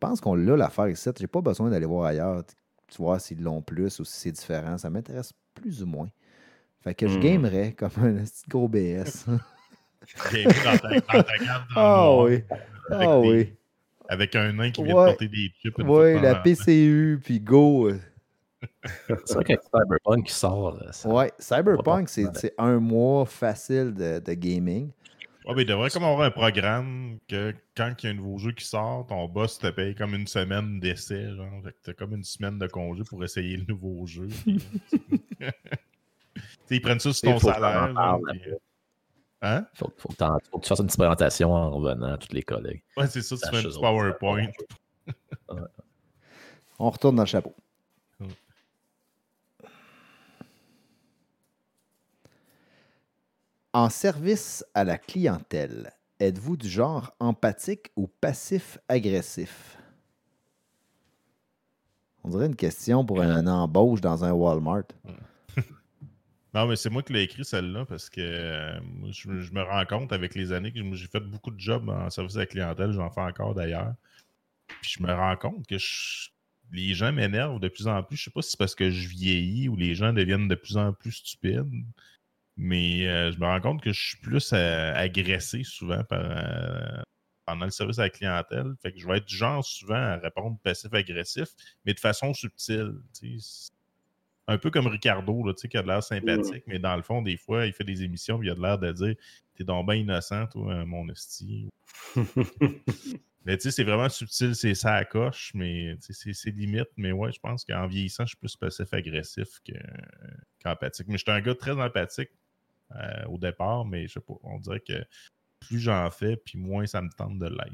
pense qu'on l'a l'affaire ici. J'ai pas besoin d'aller voir ailleurs. Tu vois s'ils l'ont plus ou si c'est différent. Ça m'intéresse plus ou moins. Fait que je Hmm. gamerais comme un petit gros BS. T'es dans ta, dans ta garde dans le <laughs> Ah oui. avec Ah des- oui. Avec un nain qui vient Ouais. de porter des chips. Oui, la temps. PCU, puis go. euh, C'est vrai qu'avec Cyberpunk qui sort. là, ça- Ouais, Cyberpunk, c'est un mois facile de, de gaming. Ouais, mais il devrait comme avoir un programme que quand il y a un nouveau jeu qui sort, ton boss te paye comme une semaine d'essai. Genre, fait que t'as comme une semaine de congé pour essayer le nouveau jeu. <laughs> ils prennent ça sur ton salaire. genre, puis- Hein? Faut, faut, que t'en- faut que tu fasses une petite présentation en revenant à tous les collègues. Ouais, c'est ça, tu fais un petit. PowerPoint. <laughs> On retourne dans le chapeau. En service à la clientèle, êtes-vous du genre empathique ou passif-agressif? On dirait une question pour une embauche dans un Walmart. <laughs> Non, mais c'est moi qui l'ai écrit celle-là parce que euh, je, me rends compte avec les années que j'ai fait beaucoup de jobs en service à la clientèle, j'en fais encore d'ailleurs. Puis je me rends compte que les gens m'énervent de plus en plus. Je sais pas si c'est parce que je vieillis ou les gens deviennent de plus en plus stupides. Mais euh, je me rends compte que je suis plus euh, agressé souvent par, euh, pendant le service à la clientèle. Fait que je vais être du genre souvent à répondre passif-agressif, mais de façon subtile. Un peu comme Ricardo, là, qui a de l'air sympathique, mais dans le fond, des fois, il fait des émissions, puis il a de l'air de dire T'es donc bien innocent, toi, mon hostie. mais tu sais, c'est vraiment subtil, c'est ça à coche, mais c'est limite. Mais ouais, je pense qu'en vieillissant, je suis plus passif-agressif que- qu'empathique. mais j'étais un gars très empathique euh, au départ, mais je sais pas, on dirait que plus j'en fais, puis moins ça me tente de l'être.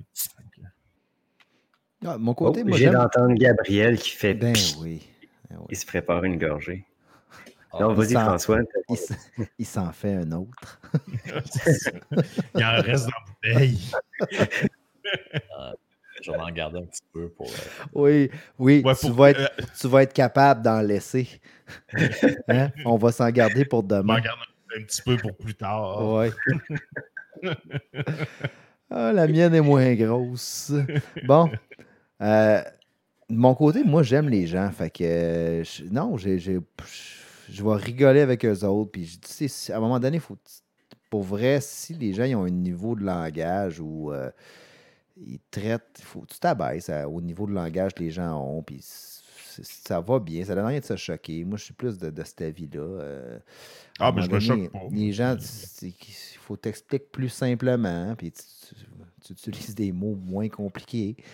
Ah, mon côté, moi, J'ai d'entendre Gabriel qui fait Ben oui. Ben oui. Il se prépare une gorgée. Ah, non, vas-y, François. <laughs> Il s'en fait un autre. <laughs> Il en reste dans la bouteille. <laughs> Je vais m'en garder un petit peu pour. euh, Oui, oui, Ouais, tu, pour- vas être, euh, tu vas être capable d'en laisser. Hein? On va s'en garder pour demain. garde un, petit peu pour plus tard. Ouais. <laughs> Ah, la mienne est moins grosse. Bon. Euh, de mon côté, moi, j'aime les gens. Fait que, euh, je- non, j'ai, je vais rigoler avec eux autres. Puis, je- tu sais, à un moment donné, faut, pour vrai, si les gens ils ont un niveau de langage où euh, ils traitent, faut tu t'abaisses au niveau de langage que les gens ont. Puis, ça va bien. Ça donne rien de se choquer. Moi, je suis plus de, de cet avis-là. euh, Ah, mais je me choque pas. Les gens, il faut t'expliquer plus simplement. Puis, tu, tu- tu utilises des mots moins compliqués. <laughs>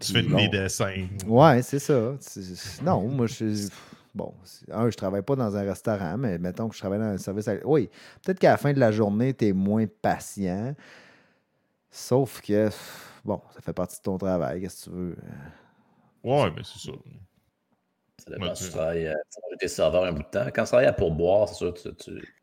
Tu fais Bon. des dessins. Ouais, c'est ça. Non, moi, je suis. Bon, un, je travaille pas dans un restaurant, mais mettons que je travaille dans un service. à- Oui, peut-être qu'à la fin de la journée, tu es moins patient. Sauf que, bon, ça fait partie de ton travail. Qu'est-ce que tu veux? Ouais, mais c'est ça. Ça dépend Ouais, si tu travailles. euh, tu sais, moi, J'étais serveur un bout de temps. Quand tu travailles à pourboire, c'est sûr, tu, tu-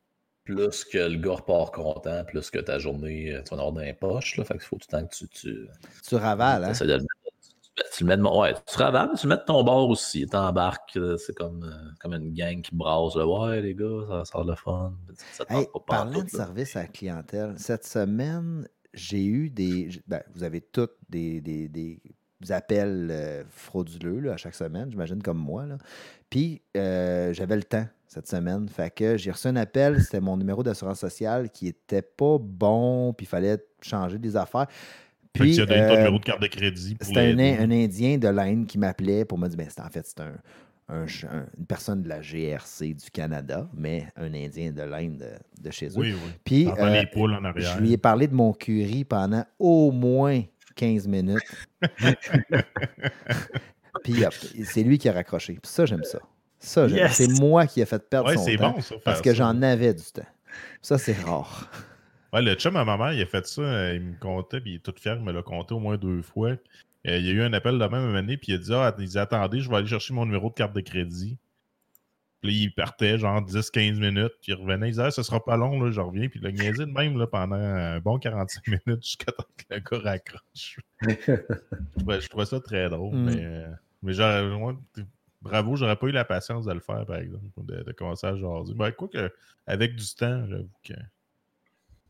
plus que le gars repart content, plus que ta journée, euh, tu vas en avoir dans les poches. Là, fait qu'il faut tout le temps que tu. tu Tu ravales, hein? de tu, tu le mets ouais, tu travailles, mais tu le mets de ton bord aussi. Tu embarques, euh, c'est comme, euh, comme une gang qui brasse. là. Ouais, les gars, ça sort le fun. Ça Hey, pas parlant de là. service à la clientèle, cette semaine, j'ai eu des. ben, vous avez toutes des, des- des appels euh, frauduleux là, à chaque semaine, j'imagine, comme moi. là. Puis, euh, j'avais le temps cette semaine. Fait que j'ai reçu un appel, c'était mon numéro d'assurance sociale qui était pas bon, puis il fallait changer des affaires. Puis, tu as donné ton euh, numéro de carte de crédit. c'était un, un Indien de l'Inde qui m'appelait pour me dire, ben, c'est- en fait, c'est un, un- un- une personne de la GRC du Canada, mais un Indien de l'Inde de, de chez eux. Oui, oui. Puis, euh, les poules en arrière. je lui ai parlé de mon curry pendant au moins 15 minutes. <laughs> Puis, c'est lui qui a raccroché. Puis ça, j'aime ça. Ça. Yes! C'est moi qui ai fait perdre Ouais, son c'est temps bon, ça. parce que j'en avais du temps. Ça, c'est rare. Ouais, le chum à ma mère, il a fait ça. euh, Il me comptait, puis il est tout fier, il me l'a compté au moins deux fois. Euh, il y a eu un appel de même année, puis il a dit, ah, il dit, attendez, je vais aller chercher mon numéro de carte de crédit. Puis là, il partait genre 10-15 minutes, puis il revenait, il disait, ah, ce sera pas long, là, je reviens. Puis il a niaisé de même là, pendant un bon 45 <laughs> minutes jusqu'à temps que le gars raccroche. je, trouvais, je trouvais ça très drôle, Mm. mais, euh, mais genre, moi, bravo, j'aurais pas eu la patience de le faire, par exemple, de, de commencer à jaser. Ben, quoi que, avec du temps, j'avoue que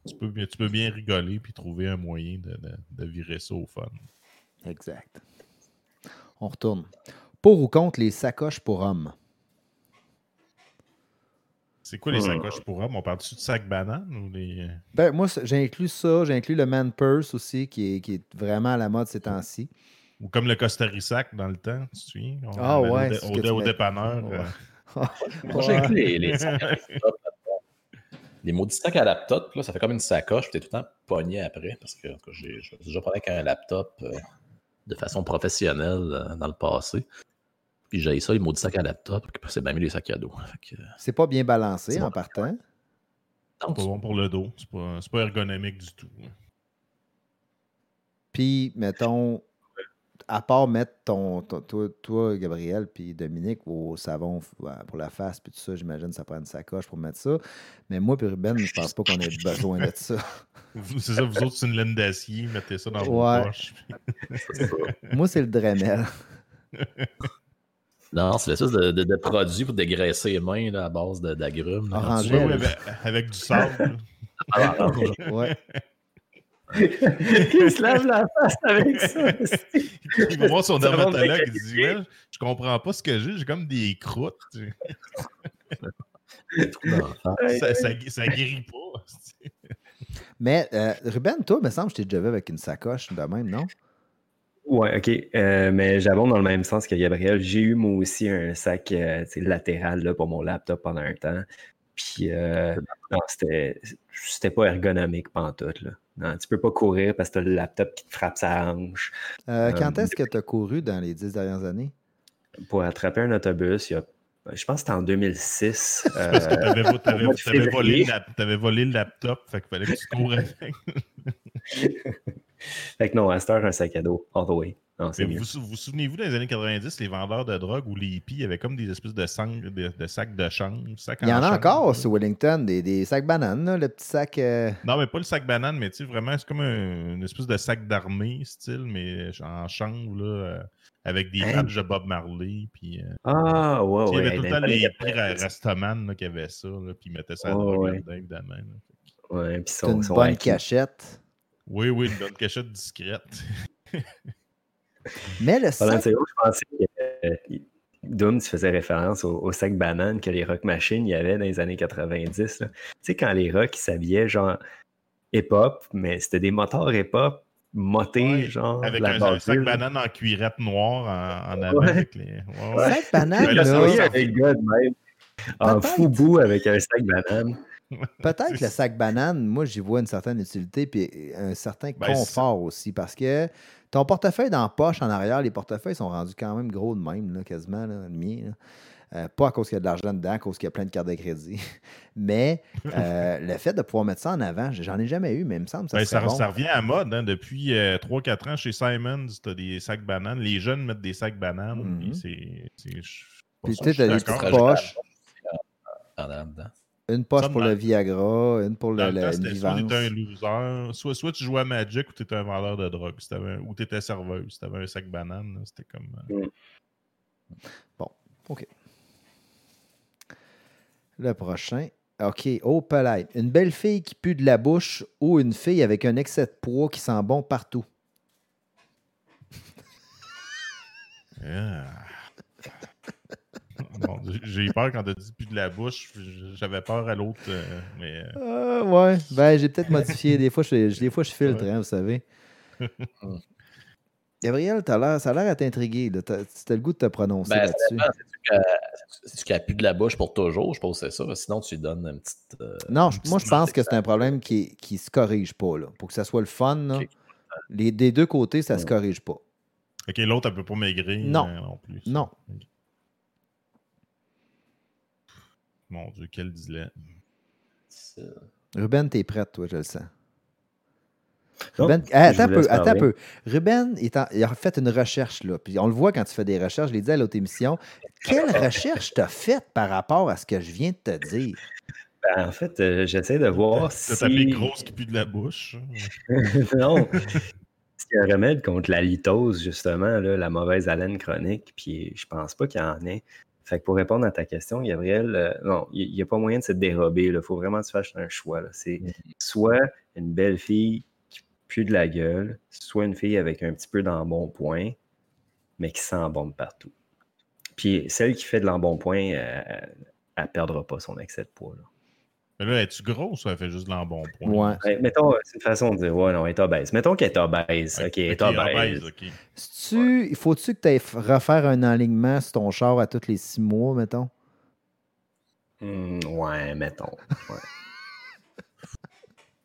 tu peux, bien- tu peux bien rigoler puis trouver un moyen de, de- de virer ça au fun. Exact. On retourne. Pour ou contre les sacoches pour hommes? C'est quoi les Hmm. sacoches pour hommes? On parle-tu de sac banane ou des. Ben, moi, c'est- j'ai inclus ça. J'ai inclus le man purse aussi, qui est, qui est vraiment à la mode ces temps-ci. Ou comme le Costarisac dans le temps, tu te souviens? On Ah ouais, Au, au, dépanneur. Ouais. euh, <laughs> Moi, j'ai inclus les, les sacs à laptop là-dedans. Les maudits sacs à laptop, là, ça fait comme une sacoche, puis t'es tout le temps pogné après, parce que j'ai déjà parlé avec un laptop euh, de façon professionnelle euh, dans le passé. Puis j'ai ça, les maudits sacs à laptop, puis c'est bien mieux les sacs à dos. Euh, C'est pas bien balancé en bon. partant. non, C'est pas bon pour le dos. C'est pas, pas ergonomique du tout. Puis, mettons, à part mettre ton, ton- toi, toi, Gabriel, puis Dominique, au savon pour la face, puis tout ça, j'imagine que ça prend une sacoche pour mettre ça. Mais moi, puis Ruben, je pense pas qu'on ait besoin de ça. <laughs> C'est ça, vous autres, c'est une laine d'acier, mettez ça dans vos Ouais. poches. <laughs> c'est ça. moi, c'est le Dremel. <laughs> Non, c'est l'espèce de, de, de produit pour dégraisser les mains là, à base d'agrumes. avec, avec du sable. Ah. <laughs> Ouais. Il se lave la face avec ça. Il va voir son dermatologue, il dit ouais, Je comprends pas ce que j'ai, j'ai comme des croûtes. ça, ça guérit pas. Mais euh, Ruben, toi, il me semble que je t'ai déjà vu avec une sacoche de même, non? Ouais, ok. Euh, mais j'abonde dans le même sens que Gabriel. J'ai eu moi aussi un sac euh, latéral là, pour mon laptop pendant un temps. Puis euh, non, c'était c'était pas ergonomique pantoute. Là. Non, tu peux pas courir parce que t'as le laptop qui te frappe sa hanche. Euh, quand Euh, est-ce que tu as couru dans les dix dernières années? Pour attraper un autobus, il y a, je pense que c'était en 2006. <laughs> euh, Parce que volé, t'avais volé le laptop, fait qu'il fallait que tu cours avec. <laughs> Fait que non, à cette heure, un sac à dos, all the way. Non, c'est Mais mieux. vous vous vous souvenez-vous dans les années 90, les vendeurs de drogue ou les hippies, avait comme des espèces de, sang- de, de sacs de change. sacs Il y en a encore sur Wellington, des, des sacs bananes, là, le petit sac. euh, Non, mais pas le sac banane, mais tu sais, vraiment, c'est comme un- une espèce de sac d'armée, style, mais en chanvre, là, euh, avec des Hein? badges de Bob Marley. Puis, euh, Ah, ouais, tu sais, il y ouais. avait tout le temps les les années prix 90. Rastaman là, qui avaient ça, là, puis ils mettaient ça à Ouais, drogue ouais. évidemment. là. Ouais, puis son, une son bonne acquis. cachette. Oui, oui, une bonne cachette discrète. <laughs> Mais le sac. je pensais que euh, Doom, tu faisais référence au, au sac banane que les rock machines il y avait dans les années 90. là. Tu sais, quand les rock ils s'habillaient genre hip-hop, mais c'était des moteurs hip-hop motés, Ouais, genre Avec la un, un sac banane en cuirette noire en, en avant. Ouais. Avec les... ouais, ouais. Sac banane, là, avec God même. En foubou avec un sac banane. <laughs> Peut-être le sac banane, moi, j'y vois une certaine utilité puis un certain Ben, confort aussi parce que ton portefeuille dans la poche en arrière, les portefeuilles sont rendus quand même gros de même, là, quasiment, là, le mien. là. Euh, pas à cause qu'il y a de l'argent dedans, à cause qu'il y a plein de cartes de crédit. <laughs> Mais <laughs> euh, le fait de pouvoir mettre ça en avant, j'en ai jamais eu, mais il me semble que ça Ben, serait ça, bon. ça revient à mode. Hein, depuis 3-4 ans, chez Simons, tu as des sacs bananes. Les jeunes mettent des sacs bananes. Mhm. puis c'est- Puis tu suis des petites poches, En dedans. Une poche pour le Viagra, une pour le, le soit t'étais un loser, soit, soit tu jouais à Magic ou tu étais un vendeur de drogue. Si ou tu étais serveuse. Si tu avais un sac banane, c'était comme. euh, OK. Le prochain. OK. Oh, palette. Une belle fille qui pue de la bouche ou une fille avec un excès de poids qui sent bon partout? <laughs> ah. Bon, j'ai eu peur quand t'as dit plus de la bouche. J'avais peur à l'autre. euh, mais euh, Ah, ouais. Ben, j'ai peut-être modifié. Des fois, je, des fois, je filtre, hein, vous savez. <laughs> Gabriel, t'as l'air- ça a l'air à t'intriguer. t'as le goût de te prononcer Ben, là-dessus. C'est-tu qu'elle- pue de la bouche pour toujours? Je pense que c'est ça. Sinon, tu lui donnes une petite. euh, Non, moi, je pense que c'est un problème qui ne se corrige pas. Là. Pour que ça soit le fun, les, des deux côtés, ça ne se corrige pas. ok, l'autre, elle peut pas maigrir. Non. non plus. Non. Mon Dieu, quel dilemme. c'est- Ruben, t'es prête, toi, je le sens. Non, Ruben, je Ah, attends un peu, attends un peu. Ruben, il, est en- il a fait une recherche, là. Puis on le voit quand tu fais des recherches, je l'ai dit à l'autre émission. Quelle <laughs> recherche t'as faite par rapport à ce que je viens de te dire? Ben, en fait, euh, j'essaie de voir T'as si... tapé grosse qui pue de la bouche. <laughs> non. S'il y a un remède contre la litose, justement, là, la mauvaise haleine chronique, puis je pense pas qu'il y en ait. Fait que pour répondre à ta question, Gabriel, euh, non, il n'y a pas moyen de se dérober. Il faut vraiment que tu fasses un choix. C'est soit une belle fille qui pue de la gueule, soit une fille avec un petit peu d'embonpoint, mais qui de partout. Puis celle qui fait de l'embonpoint, euh, elle perdra pas son excès de poids. Là. Mais là, es-tu grosse ou elle fait juste de l'embonpoint? Ouais. Ouais, mettons, c'est une façon de dire, ouais, non, elle est obèse. Mettons qu'elle est obèse. Ok, elle est obèse. ok. Si-tu- Il faut-tu que tu ailles refaire un alignement sur ton char à tous les six mois, mettons? Hmm, ouais, mettons. Ouais. <laughs>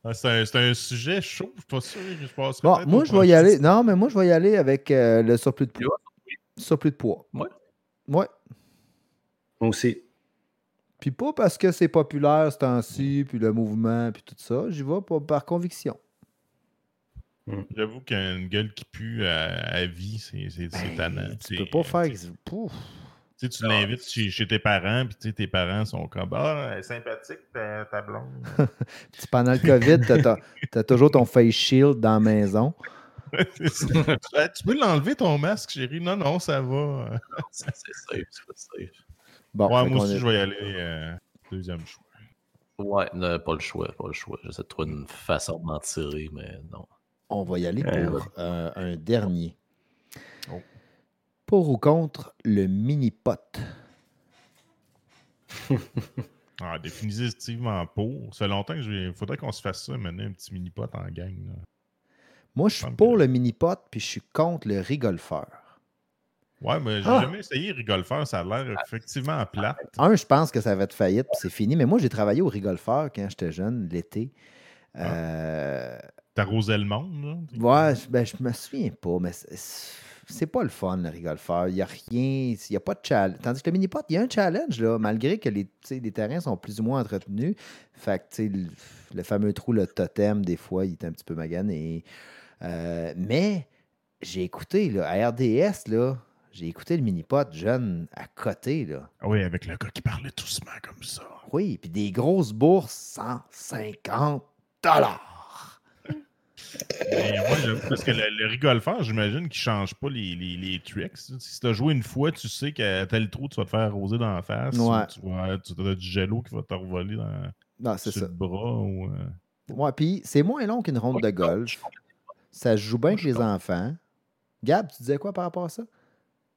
Ah, c'est un, c'est un sujet chaud, je suis pas sûr. Je passerai Bon, moi, je vais y aller. Non, mais moi, je vais y aller avec euh, le surplus de poids? Surplus de poids. Ouais. Ouais. Moi aussi. Puis pas parce que c'est populaire ce temps-ci, puis le mouvement, puis tout ça. J'y vais pas par conviction. J'avoue qu'une gueule qui pue à, à vie, c'est Ben, tannant. tu peux pas faire. Pouf. Tu sais, tu l'invites chez, chez tes parents, puis tes parents sont comme Ah, elle est sympathique, ta, ta blonde. <laughs> Puis pendant le COVID, t'as- toujours ton face shield dans la maison. <laughs> Ah, tu peux l'enlever ton masque, chérie? Non, non, ça va. C'est c'est safe, c'est safe. Bon, ouais, fait moi aussi, est- je vais y aller euh, deuxième choix. Ouais, non, pas le choix, pas le choix. J'essaie de trouver une façon de m'en tirer, mais non. on va y aller pour euh, un dernier. Oh. Pour ou contre le mini-pot? <laughs> Ah, définitivement pour. Ça fait longtemps que je. Faudrait qu'on se fasse ça, maintenant, un petit mini-pot en gang. là. Moi, je suis pour que- le mini-pot, puis je suis contre le rigolfeur. Ouais, mais j'ai Ah! jamais essayé Rigolfeur, ça a l'air effectivement plate. Un, je pense que ça va être faillite, puis c'est fini. Mais moi, j'ai travaillé au rigolfeur quand j'étais jeune, l'été. Ah. Euh, T'arrosais le monde, là? Ouais, je- ben, je me souviens pas, mais c'est- pas le fun, le rigolfeur. Il n'y a rien, il n'y a pas de challenge. Tandis que le mini-pot, il y a un challenge, là, malgré que les, les terrains sont plus ou moins entretenus. Fait que, tu sais, le, le fameux trou, le totem, des fois, il est un petit peu magané. Euh, mais j'ai écouté, là, à RDS, là, j'ai écouté le mini-pot jeune à côté, là. Oui, avec le gars qui parlait doucement comme ça. Oui, puis des grosses bourses, 150 dollars. J'avoue, parce que le, le rigolfeur, j'imagine qu'il change pas les, les, les tricks. Si t'as joué une fois, tu sais qu'à tel trou, tu vas te faire arroser dans la face. Ouais. ou Tu vas, tu as du gelo qui va te revoler dans Non, c'est sur ça. le bras. Ou, euh, Ouais, puis c'est moins long qu'une ronde de golf. Ça se joue bien avec les enfants. Gab, tu disais quoi par rapport à ça?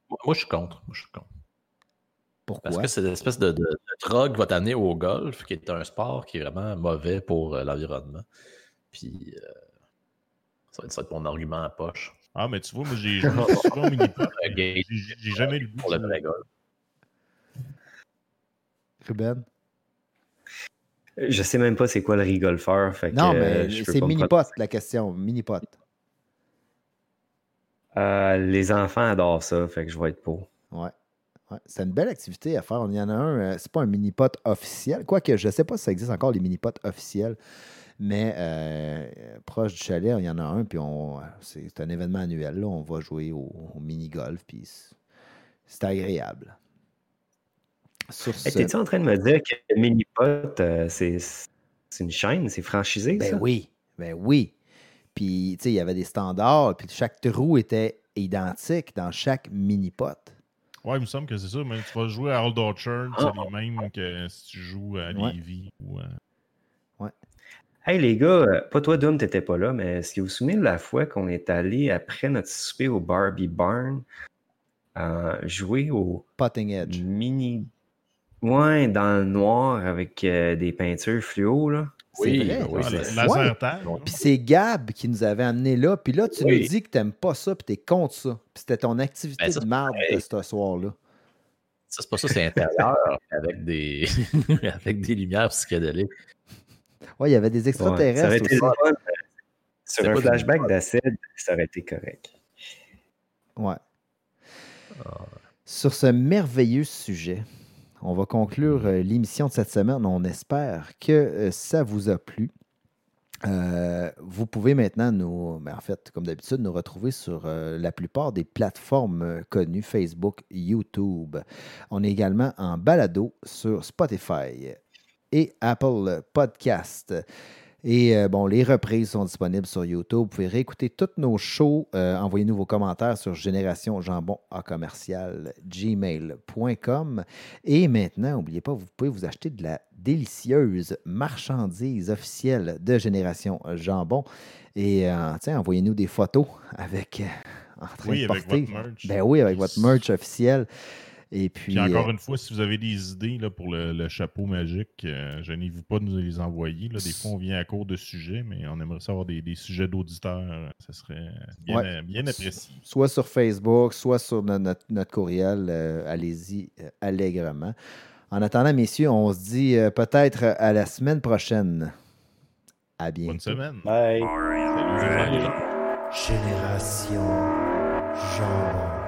Moi, je suis contre. Moi, je suis contre. Pourquoi? Parce que c'est l'espèce de, de, de drogue qui va t'amener au golf, qui est un sport qui est vraiment mauvais pour euh, l'environnement. Puis, euh, ça, va être, ça va être mon argument à poche. Ah, mais tu vois, moi, j'ai <laughs> joué souvent au mini-pot. Un gay J'ai jamais eu le goût. pour le de- vrai golf. Ruben? Je sais même pas c'est quoi le rigolfeur. Non, mais c'est mini-pot, la question. Mini-pot. Euh, les enfants adorent ça, fait que je vais être pour. Ouais. ouais. C'est une belle activité à faire. Il y en a un, euh, c'est pas un mini-pot officiel. Quoique, je sais pas si ça existe encore, les mini-pots officiels. Mais euh, proche du chalet, il y en a un, puis on, c'est un événement annuel. Là, on va jouer au, au mini-golf, puis c'est- agréable. Sur ce- T'es-tu en train de me dire que le mini-pot, euh, c'est c'est une chaîne, c'est franchisé, Ben ça? oui, ben oui. Puis, tu sais, il y avait des standards, puis chaque trou était identique dans chaque mini-pot. Ouais, il me semble que c'est ça. Mais tu vas jouer à Old Orchard, c'est les mêmes que si tu joues à Ouais. Lévis. Euh, Hey les gars, euh, pas toi Doom, t'étais pas là, mais est-ce que vous vous souvenez de la fois qu'on est allé après notre souper au Barbie Barn euh, jouer au Potting Edge. mini. Ouais, dans le noir avec euh, des peintures fluo, là? C'est Oui, vrai. oui, ah, laser Ouais. Puis c'est Gab qui nous avait amené là. Puis là, tu Oui. nous dis que t'aimes pas ça, puis t'es contre ça. Puis c'était ton activité Ben, ça, de marde de ce soir-là. Ça, c'est pas ça, c'est intérieur <laughs> avec des, <laughs> avec des lumières psychédéliques. Ouais, il y avait des Ouais, ça aurait extraterrestres été euh, Sur C'est un flashback d'acide, ça aurait été correct. Ouais. Ah. Sur ce merveilleux sujet, on va conclure euh, l'émission de cette semaine. On espère que euh, ça vous a plu. Euh, vous pouvez maintenant nous, ben, en fait, comme d'habitude, nous retrouver sur la plupart des plateformes connues, Facebook, YouTube. On est également en balado sur Spotify et Apple Podcast. Et euh, bon, les reprises sont disponibles sur YouTube. Vous pouvez réécouter tous nos shows. Euh, Envoyez-nous vos commentaires sur génération jambon à commercial gmail.com. Et maintenant, n'oubliez pas, vous pouvez vous acheter de la délicieuse marchandise officielle de Génération Jambon. Et euh, tiens, envoyez-nous des photos avec en train Oui, de avec porter. votre merch. Ben oui, avec votre merch officiel. Et puis, Puis encore euh, une fois, si vous avez des idées là, pour le, le chapeau magique, euh, gênez-vous pas de nous les envoyer. Là. Des fois, on vient à court de sujets, mais on aimerait savoir des, des sujets d'auditeurs. euh, Ça serait bien, Ouais. bien apprécié. soit sur Facebook, soit sur no- notre, notre courriel, euh, allez-y euh, allègrement. En attendant, messieurs, on se dit euh, peut-être à la semaine prochaine. À bientôt. Bonne semaine. Bye. Gens. Génération Jean.